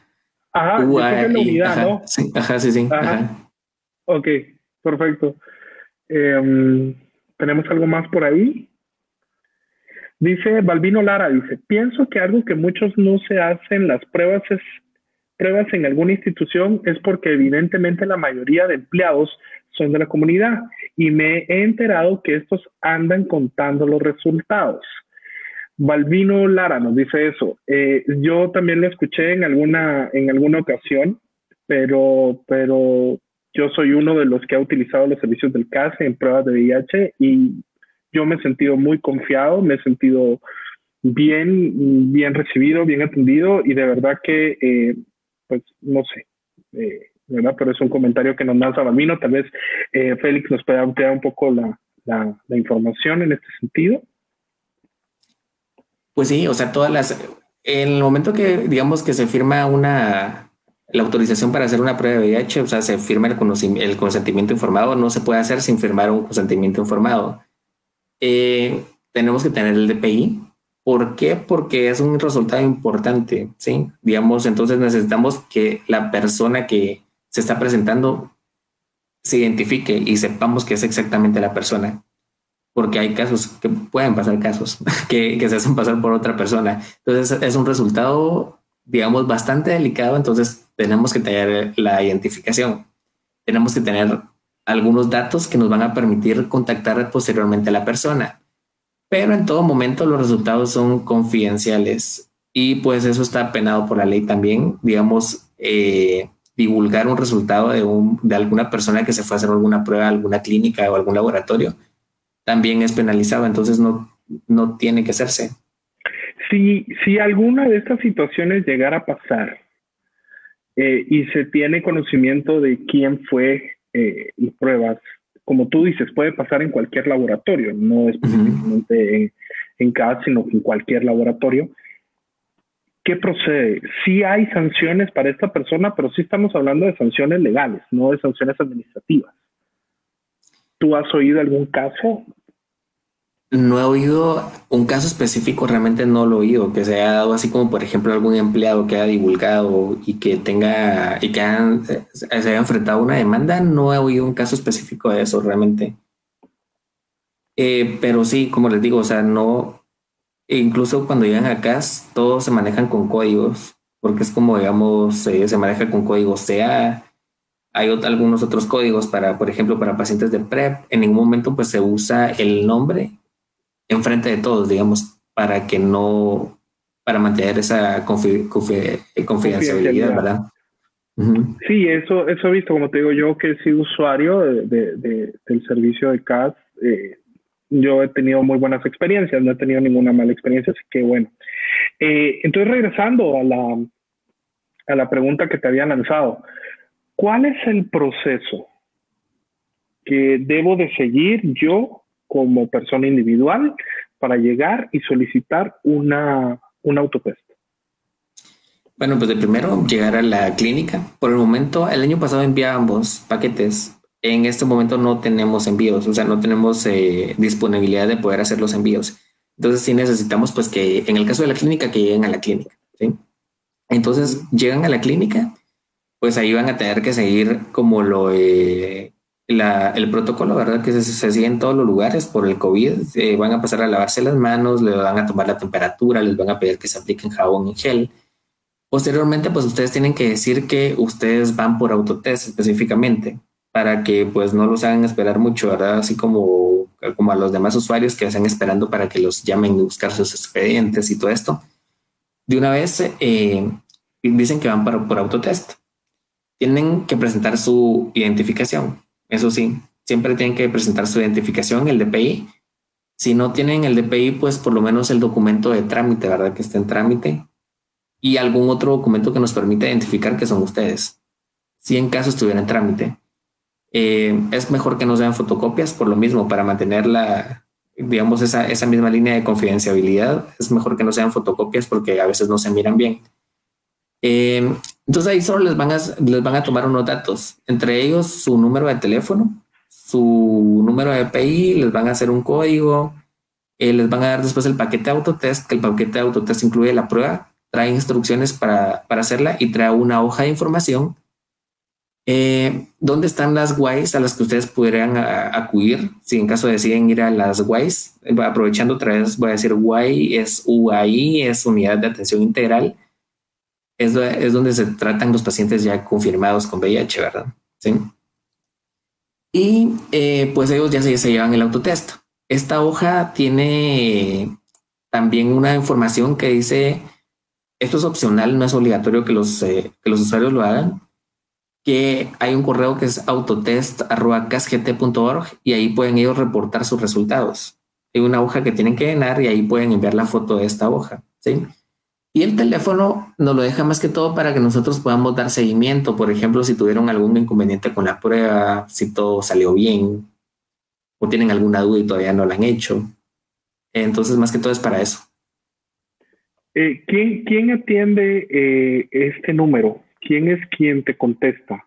Ajá, Uday, la unidad, ajá, ¿no? Sí, ajá, sí, sí. Ajá. Ok, perfecto. Eh, ¿Tenemos algo más por ahí? Dice Balbino Lara, dice, pienso que algo que muchos no se hacen las pruebas es pruebas en alguna institución es porque evidentemente la mayoría de empleados son de la comunidad y me he enterado que estos andan contando los resultados. Balbino Lara nos dice eso. Eh, yo también lo escuché en alguna, en alguna ocasión, pero, pero yo soy uno de los que ha utilizado los servicios del CASE en pruebas de VIH y yo me he sentido muy confiado, me he sentido bien, bien recibido, bien atendido y de verdad que, eh, pues, no sé, eh, ¿verdad? Pero es un comentario que nos lanza Balbino. Tal vez eh, Félix nos pueda ampliar un poco la, la, información en este sentido. Pues sí, o sea, todas las... En el momento que, digamos, que se firma una... La autorización para hacer una prueba de VIH, o sea, se firma el, el consentimiento informado, no se puede hacer sin firmar un consentimiento informado. Eh, tenemos que tener el DPI. ¿Por qué? Porque es un resultado importante, ¿sí? Digamos, entonces necesitamos que la persona que se está presentando se identifique y sepamos que es exactamente la persona. Porque hay casos que pueden pasar casos (laughs) que, que se hacen pasar por otra persona. Entonces es un resultado, digamos, bastante delicado. Entonces tenemos que tener la identificación. Tenemos que tener algunos datos que nos van a permitir contactar posteriormente a la persona. Pero en todo momento los resultados son confidenciales y pues eso está penado por la ley también. Digamos, eh, divulgar un resultado de, un, de alguna persona que se fue a hacer alguna prueba, alguna clínica o algún laboratorio, también es penalizado, entonces no, no tiene que hacerse. Si, si alguna de estas situaciones llegara a pasar eh, y se tiene conocimiento de quién fue eh, y pruebas, como tú dices, puede pasar en cualquier laboratorio, no específicamente en, en CAD, sino en cualquier laboratorio. ¿qué procede? Sí hay sanciones para esta persona, pero sí estamos hablando de sanciones legales, no de sanciones administrativas. ¿Tú has oído algún caso? No he oído un caso específico, realmente no lo he oído, que se haya dado así como, por ejemplo, algún empleado que haya divulgado y que tenga y que se haya enfrentado a una demanda. No he oído un caso específico de eso realmente. Eh, pero sí, como les digo, o sea, no, e incluso cuando llegan acá, todos se manejan con códigos, porque es como, digamos, se maneja con códigos sea Hay algunos otros códigos para, por ejemplo, para pacientes de PrEP. En ningún momento pues se usa el nombre enfrente de todos, digamos, para que no, para mantener esa confidencialidad, ¿verdad? Sí, eso, eso he visto, como te digo yo, que he sido usuario de, del servicio de CAS, eh, yo he tenido muy buenas experiencias, no he tenido ninguna mala experiencia, así que bueno. Eh, entonces, regresando a la, a la pregunta que te había lanzado, ¿cuál es el proceso que debo de seguir yo como persona individual para llegar y solicitar una, un autotest? Bueno, pues de primero llegar a la clínica. Por el momento, el año pasado enviábamos paquetes en este momento no tenemos envíos, o sea, no tenemos eh, disponibilidad de poder hacer los envíos. Entonces sí necesitamos pues que en el caso de la clínica que lleguen a la clínica. Entonces llegan a la clínica, pues ahí van a tener que seguir como lo eh, el protocolo, ¿verdad? Que se, sigue en todos los lugares por el COVID. Eh, van a pasar a lavarse las manos, le van a tomar la temperatura, les van a pedir que se apliquen jabón y gel. Posteriormente, pues ustedes tienen que decir que ustedes van por autotest específicamente para que pues no los hagan esperar mucho, ¿verdad? Así como, como a los demás usuarios que están esperando para que los llamen y buscar sus expedientes y todo esto. De una vez eh, dicen que van para, por autotest. Tienen que presentar su identificación. Eso sí, siempre tienen que presentar su identificación, el DPI. Si no tienen el DPI, pues por lo menos el documento de trámite, ¿verdad? Que está en trámite. Y algún otro documento que nos permita identificar que son ustedes. Si en caso estuviera en trámite. Eh, es mejor que no sean fotocopias por lo mismo, para mantener la, digamos, esa, esa misma línea de confidencialidad. Es mejor que no sean fotocopias porque a veces no se miran bien. Eh, entonces ahí solo les van, a, les van a tomar unos datos, entre ellos su número de teléfono, su número de EPI, les van a hacer un código, eh, les van a dar después el paquete autotest, que el paquete autotest incluye la prueba, trae instrucciones para, para hacerla y trae una hoja de información Eh, ¿Dónde están las guays a las que ustedes podrían acudir si en caso deciden ir a las guays? Aprovechando otra vez, voy a decir guay es UAI, es Unidad de Atención Integral. Es, donde se tratan los pacientes ya confirmados con VIH, ¿verdad? Sí. Y eh, pues ellos ya se, se llevan el autotest. Esta hoja tiene también una información que dice, esto es opcional, no es obligatorio que los, eh, que los usuarios lo hagan, que hay un correo que es autotest.casgt.org y ahí pueden ellos reportar sus resultados. Hay una hoja que tienen que llenar y ahí pueden enviar la foto de esta hoja. ¿sí? Y el teléfono nos lo deja más que todo para que nosotros podamos dar seguimiento. Por ejemplo, si tuvieron algún inconveniente con la prueba, si todo salió bien o tienen alguna duda y todavía no la han hecho. Entonces, más que todo es para eso. Eh, ¿quién, ¿quién, atiende eh, este número? ¿Quién es quien te contesta?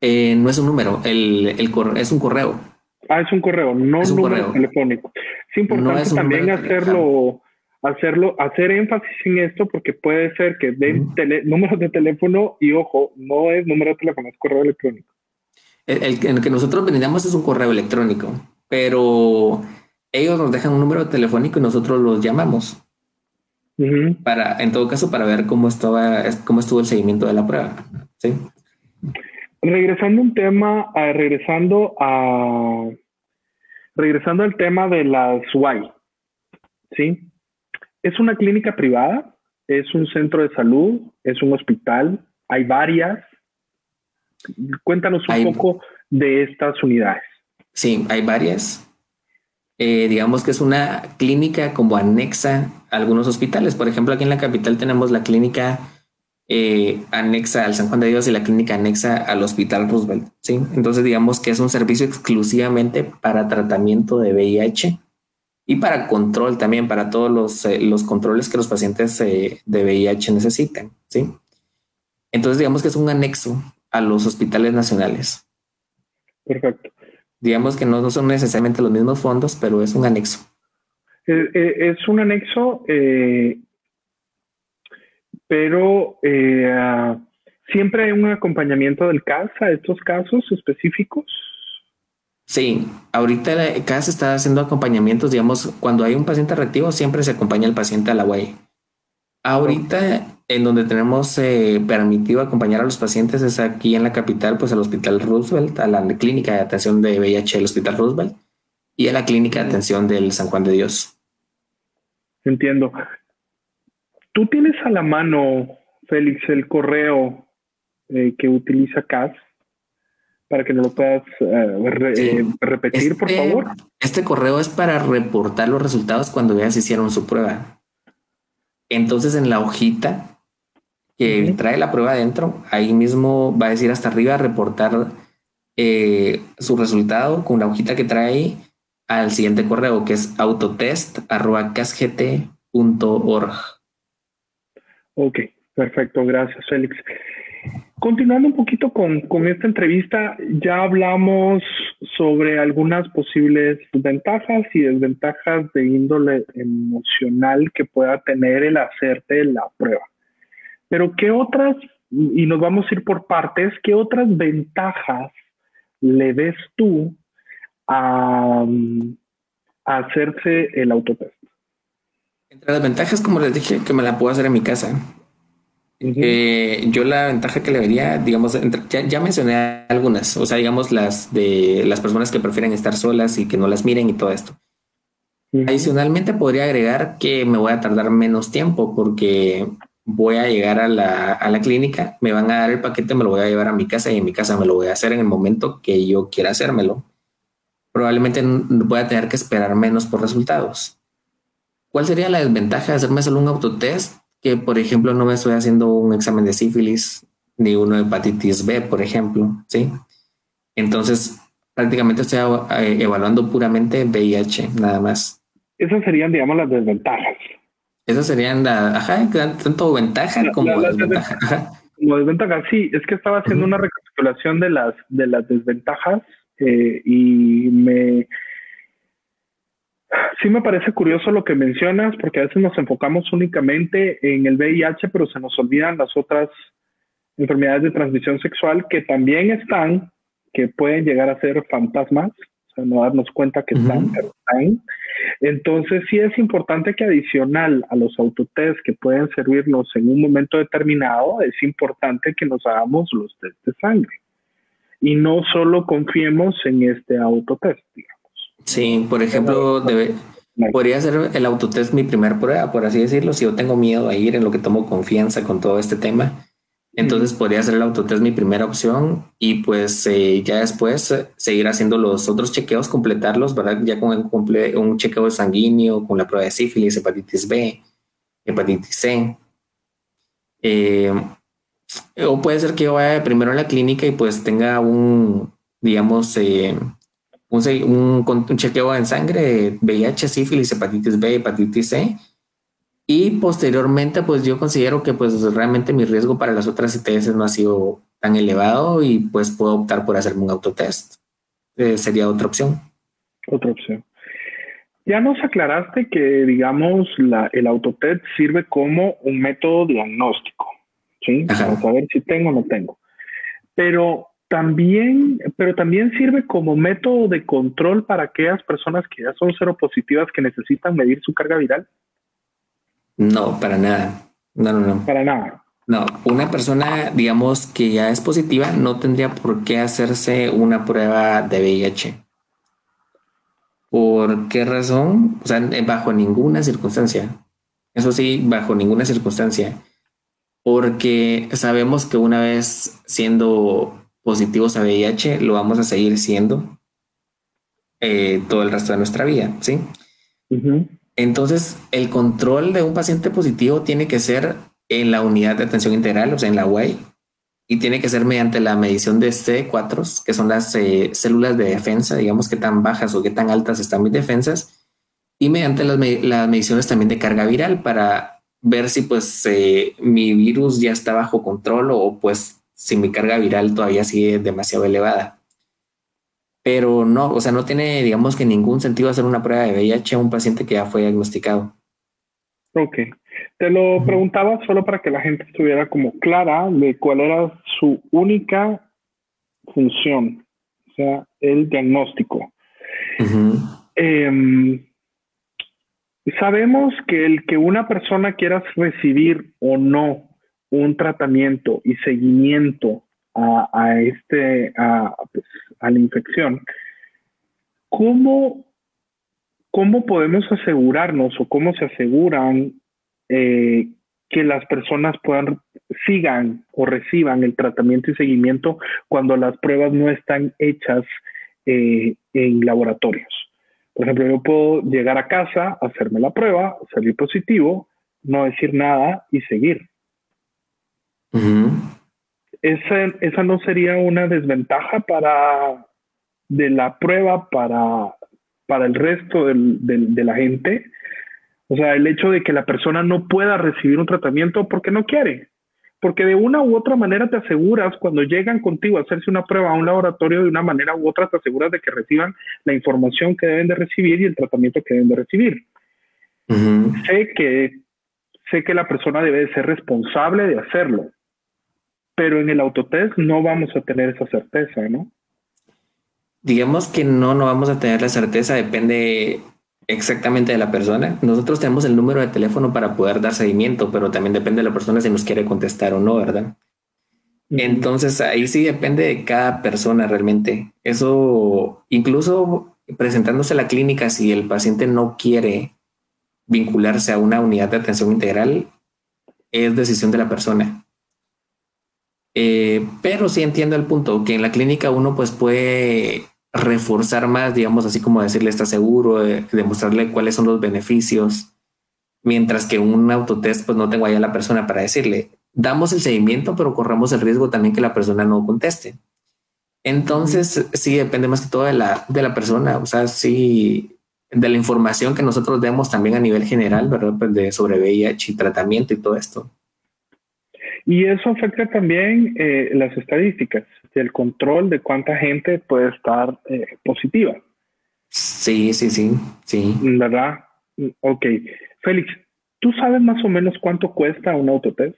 Eh, no es un número, el, el es un correo. Ah, es un correo, no un número telefónico. Es importante también hacerlo, hacerlo, hacer énfasis en esto porque puede ser que den números de teléfono y ojo, no es número de teléfono, es correo electrónico. El, el, que nosotros brindamos es un correo electrónico, pero ellos nos dejan un número telefónico y nosotros los llamamos. Para, en todo caso, para ver cómo estaba, cómo estuvo el seguimiento de la prueba. Sí. Regresando un tema, regresando a regresando al tema de las UAI, ¿sí? Es una clínica privada, es un centro de salud, es un hospital, hay varias. Cuéntanos un poco de estas unidades. Sí, hay varias. Eh, digamos que es una clínica como anexa a algunos hospitales. Por ejemplo, aquí en la capital tenemos la clínica eh, anexa al San Juan de Dios y la clínica anexa al Hospital Roosevelt. ¿sí? Entonces, digamos que es un servicio exclusivamente para tratamiento de VIH y para control también, para todos los, eh, los controles que los pacientes de VIH necesitan. ¿sí? Entonces, digamos que es un anexo a los hospitales nacionales. Perfecto digamos que no, son necesariamente los mismos fondos, pero es un anexo. Eh, eh, es un anexo, eh, pero siempre hay un acompañamiento del CAS a estos casos específicos. Sí, ahorita CAS está haciendo acompañamientos, digamos, cuando hay un paciente reactivo, siempre se acompaña el paciente a la UAI. Ahorita en donde tenemos eh, permitido acompañar a los pacientes es aquí en la capital, pues al Hospital Roosevelt, a la clínica de atención de VIH del Hospital Roosevelt y a la clínica de atención del San Juan de Dios. Entiendo. Tú tienes a la mano, Félix, el correo eh, que utiliza CAS para que nos lo puedas eh, repetir, por este favor. Este correo es para reportar los resultados cuando ya se hicieron su prueba. Entonces en la hojita que trae la prueba adentro, ahí mismo va a decir hasta arriba reportar eh, su resultado con la hojita que trae al siguiente correo que es autotest.casgt.org. Ok, perfecto, gracias Félix. Continuando un poquito con, esta entrevista, ya hablamos sobre algunas posibles ventajas y desventajas de índole emocional que pueda tener el hacerte la prueba. Pero ¿qué otras, y nos vamos a ir por partes, qué otras ventajas le ves tú a, a hacerse el autotest? Entre las ventajas, como les dije, que me la puedo hacer en mi casa eh, yo la ventaja que le vería, digamos, ya, mencioné algunas, o sea, digamos las de las personas que prefieren estar solas y que no las miren y todo esto. Adicionalmente podría agregar que me voy a tardar menos tiempo porque voy a llegar a la, a la, clínica, me van a dar el paquete, me lo voy a llevar a mi casa y en mi casa me lo voy a hacer en el momento que yo quiera hacérmelo. Probablemente voy a tener que esperar menos por resultados. ¿Cuál sería la desventaja de hacerme solo un autotest? Que, por ejemplo, no me estoy haciendo un examen de sífilis ni uno de hepatitis B, por ejemplo, ¿sí? Entonces, prácticamente estoy eh, evaluando puramente VIH, nada más. Esas serían, digamos, las desventajas. Esas serían, la, ajá, tanto ventaja como desventaja. Como desventaja, sí, es que estaba haciendo una recapitulación de las, de las desventajas eh, y me, Sí me parece curioso lo que mencionas, porque a veces nos enfocamos únicamente en el VIH, pero se nos olvidan las otras enfermedades de transmisión sexual que también están, que pueden llegar a ser fantasmas, o sea, no darnos cuenta que están, pero están. Entonces sí es importante que adicional a los autotest que pueden servirnos en un momento determinado, es importante que nos hagamos los test de sangre y no solo confiemos en este autotest, digamos. Sí, por ejemplo, debe, podría ser el autotest mi primer prueba, por así decirlo, si yo tengo miedo a ir en lo que tomo confianza con todo este tema entonces podría ser el autotest mi primera opción y pues eh, ya después eh, seguir haciendo los otros chequeos, completarlos, ¿verdad? Ya con un chequeo sanguíneo, con la prueba de sífilis, hepatitis B, hepatitis C. Eh, o puede ser que yo vaya primero a la clínica y pues tenga un, digamos, un, un, un, chequeo en sangre, VIH, sífilis, hepatitis B, hepatitis C y posteriormente, pues yo considero que pues realmente mi riesgo para las otras ITS no ha sido tan elevado y pues puedo optar por hacerme un autotest. Eh, sería otra opción. Otra opción. Ya nos aclaraste que, digamos, la, el autotest sirve como un método diagnóstico, ¿sí? Para saber si tengo o no tengo. Pero también, pero también sirve como método de control para aquellas personas que ya son seropositivas que necesitan medir su carga viral. No, para nada. No, no, no. Para nada. No, una persona, digamos, que ya es positiva, no tendría por qué hacerse una prueba de VIH. ¿Por qué razón? O sea, bajo ninguna circunstancia. Eso sí, bajo ninguna circunstancia. Porque sabemos que una vez siendo positivos a VIH, lo vamos a seguir siendo eh, todo el resto de nuestra vida, ¿sí? Entonces, el control de un paciente positivo tiene que ser en la unidad de atención integral, o sea, en la UAI, y tiene que ser mediante la medición de C4, que son las eh, células de defensa, digamos que tan bajas o qué tan altas están mis defensas, y mediante las, mediciones también de carga viral para ver si pues eh, mi virus ya está bajo control o pues si mi carga viral todavía sigue demasiado elevada pero no, o sea, no tiene, digamos que ningún sentido hacer una prueba de VIH a un paciente que ya fue diagnosticado. Ok. Te lo preguntaba solo para que la gente estuviera como clara de cuál era su única función, o sea, el diagnóstico. Em, sabemos que el que una persona quiera recibir o no un tratamiento y seguimiento a, este, pues, a, la infección, ¿cómo, ¿cómo podemos asegurarnos o cómo se aseguran eh, que las personas puedan sigan o reciban el tratamiento y seguimiento cuando las pruebas no están hechas eh, en laboratorios. Por ejemplo, yo puedo llegar a casa, hacerme la prueba, salir positivo, no decir nada y seguir esa, esa no sería una desventaja para de la prueba para, para el resto del, de la gente. O sea, el hecho de que la persona no pueda recibir un tratamiento porque no quiere. Porque de una u otra manera te aseguras, cuando llegan contigo a hacerse una prueba a un laboratorio, de una manera u otra te aseguras de que reciban la información que deben de recibir y el tratamiento que deben de recibir. Sé que sé que la persona debe de ser responsable de hacerlo, pero en el autotest no vamos a tener esa certeza, ¿no? Digamos que no, no vamos a tener la certeza, depende exactamente de la persona. Nosotros tenemos el número de teléfono para poder dar seguimiento, pero también depende de la persona si nos quiere contestar o no, ¿verdad? Entonces ahí sí depende de cada persona realmente. Eso, incluso presentándose a la clínica, si el paciente no quiere vincularse a una unidad de atención integral, es decisión de la persona. Eh, pero sí entiendo el punto, que en la clínica uno pues puede reforzar más, digamos así como decirle está seguro, eh, demostrarle cuáles son los beneficios, mientras que un autotest pues no tengo ahí a la persona para decirle, damos el seguimiento, pero corremos el riesgo también que la persona no conteste. Entonces, sí, depende más que todo de la, de la persona, o sea, sí, de la información que nosotros demos también a nivel general, ¿verdad? Pues de sobre VIH y tratamiento y todo esto. Y eso afecta también eh, las estadísticas, el control de cuánta gente puede estar eh, positiva. Sí, sí, sí, sí. ¿Verdad? Ok. Félix, ¿tú sabes más o menos cuánto cuesta un autotest?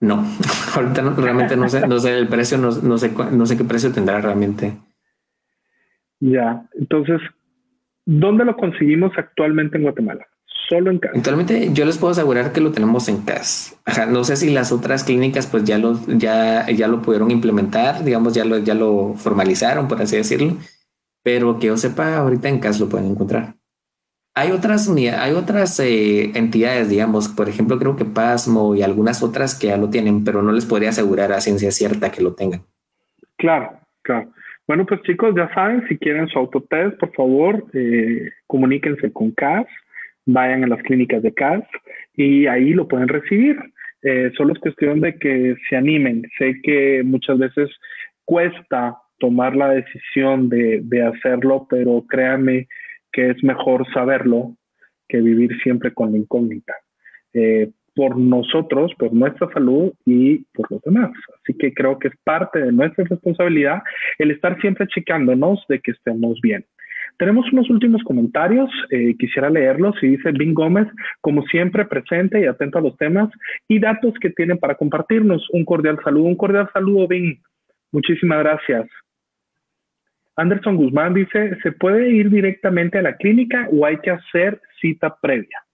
No, (laughs) ahorita realmente no sé, no sé el precio, no, no, sé, no sé qué precio tendrá realmente. Ya, entonces, ¿dónde lo conseguimos actualmente en Guatemala? Solo en casa. Actualmente yo les puedo asegurar que lo tenemos en casa. no sé si las otras clínicas pues ya lo, ya, ya lo pudieron implementar, digamos, ya lo, ya lo formalizaron, por así decirlo, pero que yo sepa, ahorita en casa lo pueden encontrar. Hay otras hay otras eh, entidades, digamos, por ejemplo, creo que Pasmo y algunas otras que ya lo tienen, pero no les podría asegurar a ciencia cierta que lo tengan. Claro, claro. Bueno, pues chicos, ya saben, si quieren su autotest, por favor, eh, comuníquense con CAS, vayan a las clínicas de CAS y ahí lo pueden recibir. Eh, solo es cuestión de que se animen. Sé que muchas veces cuesta tomar la decisión de, de hacerlo, pero créanme que es mejor saberlo que vivir siempre con la incógnita. Eh, por nosotros, por nuestra salud y por los demás. Así que creo que es parte de nuestra responsabilidad el estar siempre checándonos de que estemos bien. Tenemos unos últimos comentarios, eh, quisiera leerlos y dice Vin Gómez, como siempre presente y atento a los temas y datos que tienen para compartirnos. Un cordial saludo, un cordial saludo Vin. Muchísimas gracias. Anderson Guzmán dice, ¿se puede ir directamente a la clínica o hay que hacer cita previa?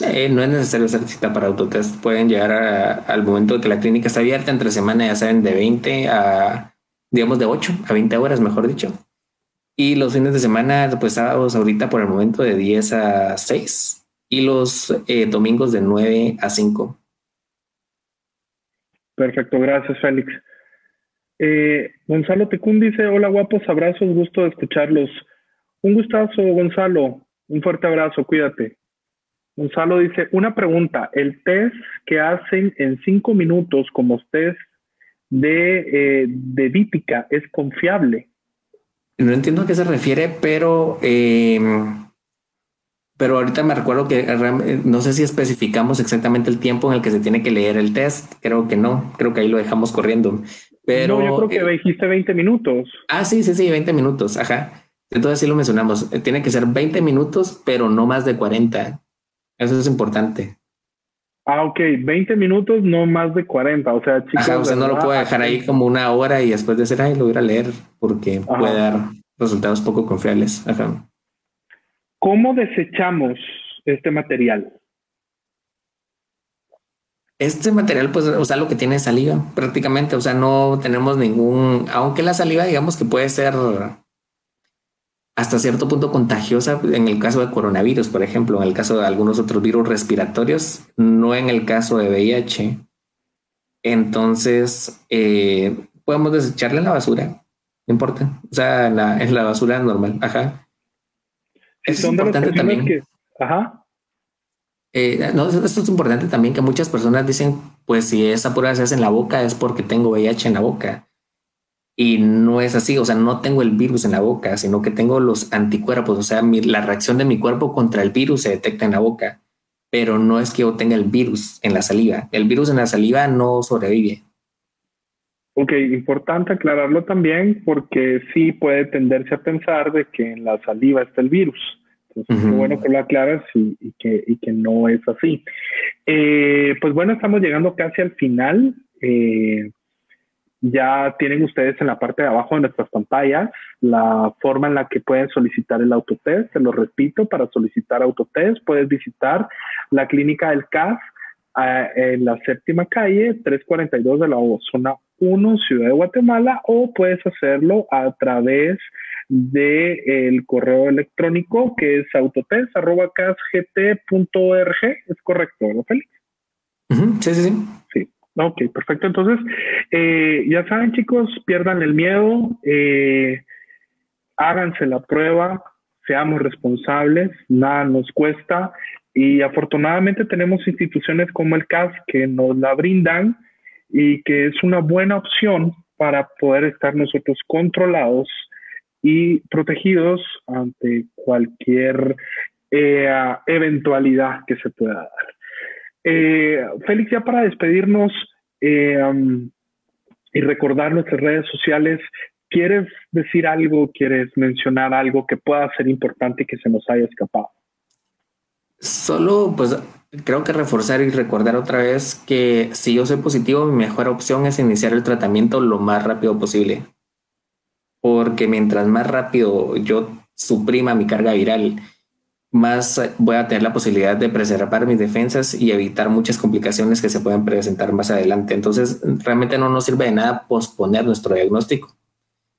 Eh, no es necesario hacer cita para autotest. Pueden llegar al momento de que la clínica está abierta entre semana, ya saben, de 20 a, digamos, de 8 a 20 horas, mejor dicho. Y los fines de semana, pues sábados ahorita por el momento de 10 a 6 y los eh, domingos de 9 a 5. Perfecto, gracias Félix. Eh, Gonzalo Tecún dice, hola guapos, abrazos, gusto de escucharlos. Un gustazo, Gonzalo. Un fuerte abrazo, cuídate. Gonzalo dice, una pregunta, ¿el test que hacen en cinco minutos como test de, eh, de vítica es confiable? No entiendo a qué se refiere, pero eh, pero ahorita me recuerdo que no sé si especificamos exactamente el tiempo en el que se tiene que leer el test. Creo que no, creo que ahí lo dejamos corriendo. Pero no, yo creo que dijiste 20 minutos. Ah, sí, sí, sí, 20 minutos. Ajá. Entonces sí lo mencionamos. Eh, tiene que ser 20 minutos, pero no más de 40. Eso es importante. Ah, ok, 20 minutos, no más de 40. O sea, chicos. o sea, no lo puede dejar ahí como una hora y después de decir, ay, lo voy a leer porque puede dar resultados poco confiables. Ajá. ¿Cómo desechamos este material? Este material, pues, o sea, lo que tiene saliva prácticamente, o sea, no tenemos ningún, aunque la saliva, digamos que puede ser hasta cierto punto contagiosa en el caso de coronavirus, por ejemplo, en el caso de algunos otros virus respiratorios, no en el caso de VIH. Entonces, eh, podemos desecharle en la basura, no importa, o sea, en la, en la basura normal, ajá es importante también. Que, ajá. Eh, no, esto es importante también que muchas personas dicen, pues si esa prueba se hace en la boca es porque tengo VIH en la boca. Y no es así, o sea, no tengo el virus en la boca, sino que tengo los anticuerpos, o sea, la reacción de mi cuerpo contra el virus se detecta en la boca, pero no es que yo tenga el virus en la saliva. El virus en la saliva no sobrevive. Ok, importante aclararlo también porque sí puede tenderse a pensar de que en la saliva está el virus. Entonces, es bueno que lo aclaras y, que, y, que, no es así. Eh, pues bueno, estamos llegando casi al final. Eh, ya tienen ustedes en la parte de abajo de nuestras pantallas la forma en la que pueden solicitar el autotest. Se lo repito, para solicitar autotest puedes visitar la clínica del CAS eh, en la séptima calle, 342 de la zona 1, Ciudad de Guatemala, o puedes hacerlo a través del el correo electrónico que es autotest.casgt.org. Es correcto, ¿no, Félix? Sí, sí, sí. Sí. Ok, perfecto. Entonces, eh, ya saben, chicos, pierdan el miedo, eh, háganse la prueba, seamos responsables, nada nos cuesta. Y afortunadamente tenemos instituciones como el CAS que nos la brindan y que es una buena opción para poder estar nosotros controlados y protegidos ante cualquier eh, eventualidad que se pueda dar. Eh, Félix, ya para despedirnos eh, um, y recordar nuestras redes sociales, ¿quieres decir algo, quieres mencionar algo que pueda ser importante y que se nos haya escapado? Solo, pues creo que reforzar y recordar otra vez que si yo soy positivo, mi mejor opción es iniciar el tratamiento lo más rápido posible. Porque mientras más rápido yo suprima mi carga viral, más voy a tener la posibilidad de preservar mis defensas y evitar muchas complicaciones que se pueden presentar más adelante. Entonces, realmente no nos sirve de nada posponer nuestro diagnóstico,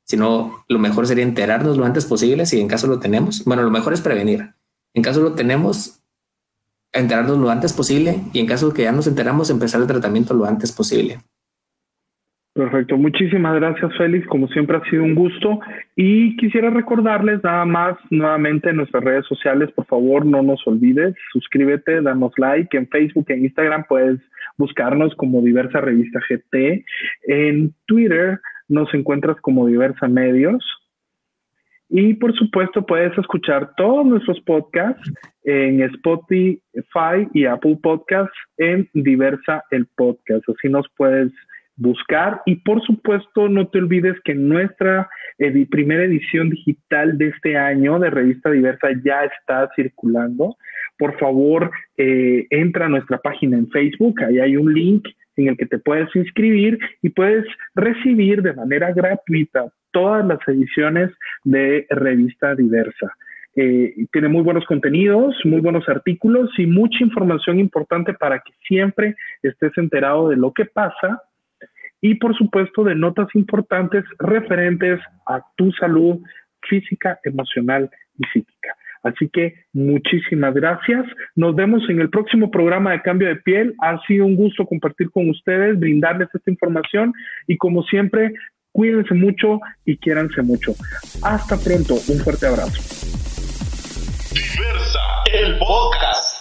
sino lo mejor sería enterarnos lo antes posible si en caso lo tenemos. Bueno, lo mejor es prevenir. En caso lo tenemos, enterarnos lo antes posible y en caso que ya nos enteramos, empezar el tratamiento lo antes posible. Perfecto, muchísimas gracias Félix, como siempre ha sido un gusto. Y quisiera recordarles nada más nuevamente en nuestras redes sociales, por favor no nos olvides, suscríbete, danos like. En Facebook, en Instagram puedes buscarnos como Diversa Revista GT, en Twitter nos encuentras como Diversa Medios, y por supuesto puedes escuchar todos nuestros podcasts en Spotify y Apple Podcasts en Diversa el Podcast. Así nos puedes buscar y por supuesto no te olvides que nuestra primera edición digital de este año de Revista Diversa ya está circulando. Por favor, eh, entra a nuestra página en Facebook, ahí hay un link en el que te puedes inscribir y puedes recibir de manera gratuita todas las ediciones de Revista Diversa. Eh, tiene muy buenos contenidos, muy buenos artículos y mucha información importante para que siempre estés enterado de lo que pasa y por supuesto de notas importantes referentes a tu salud física, emocional y psíquica. Así que muchísimas gracias. Nos vemos en el próximo programa de Cambio de Piel. Ha sido un gusto compartir con ustedes, brindarles esta información y como siempre, cuídense mucho y quiéranse mucho. Hasta pronto. Un fuerte abrazo. Diversa, el podcast.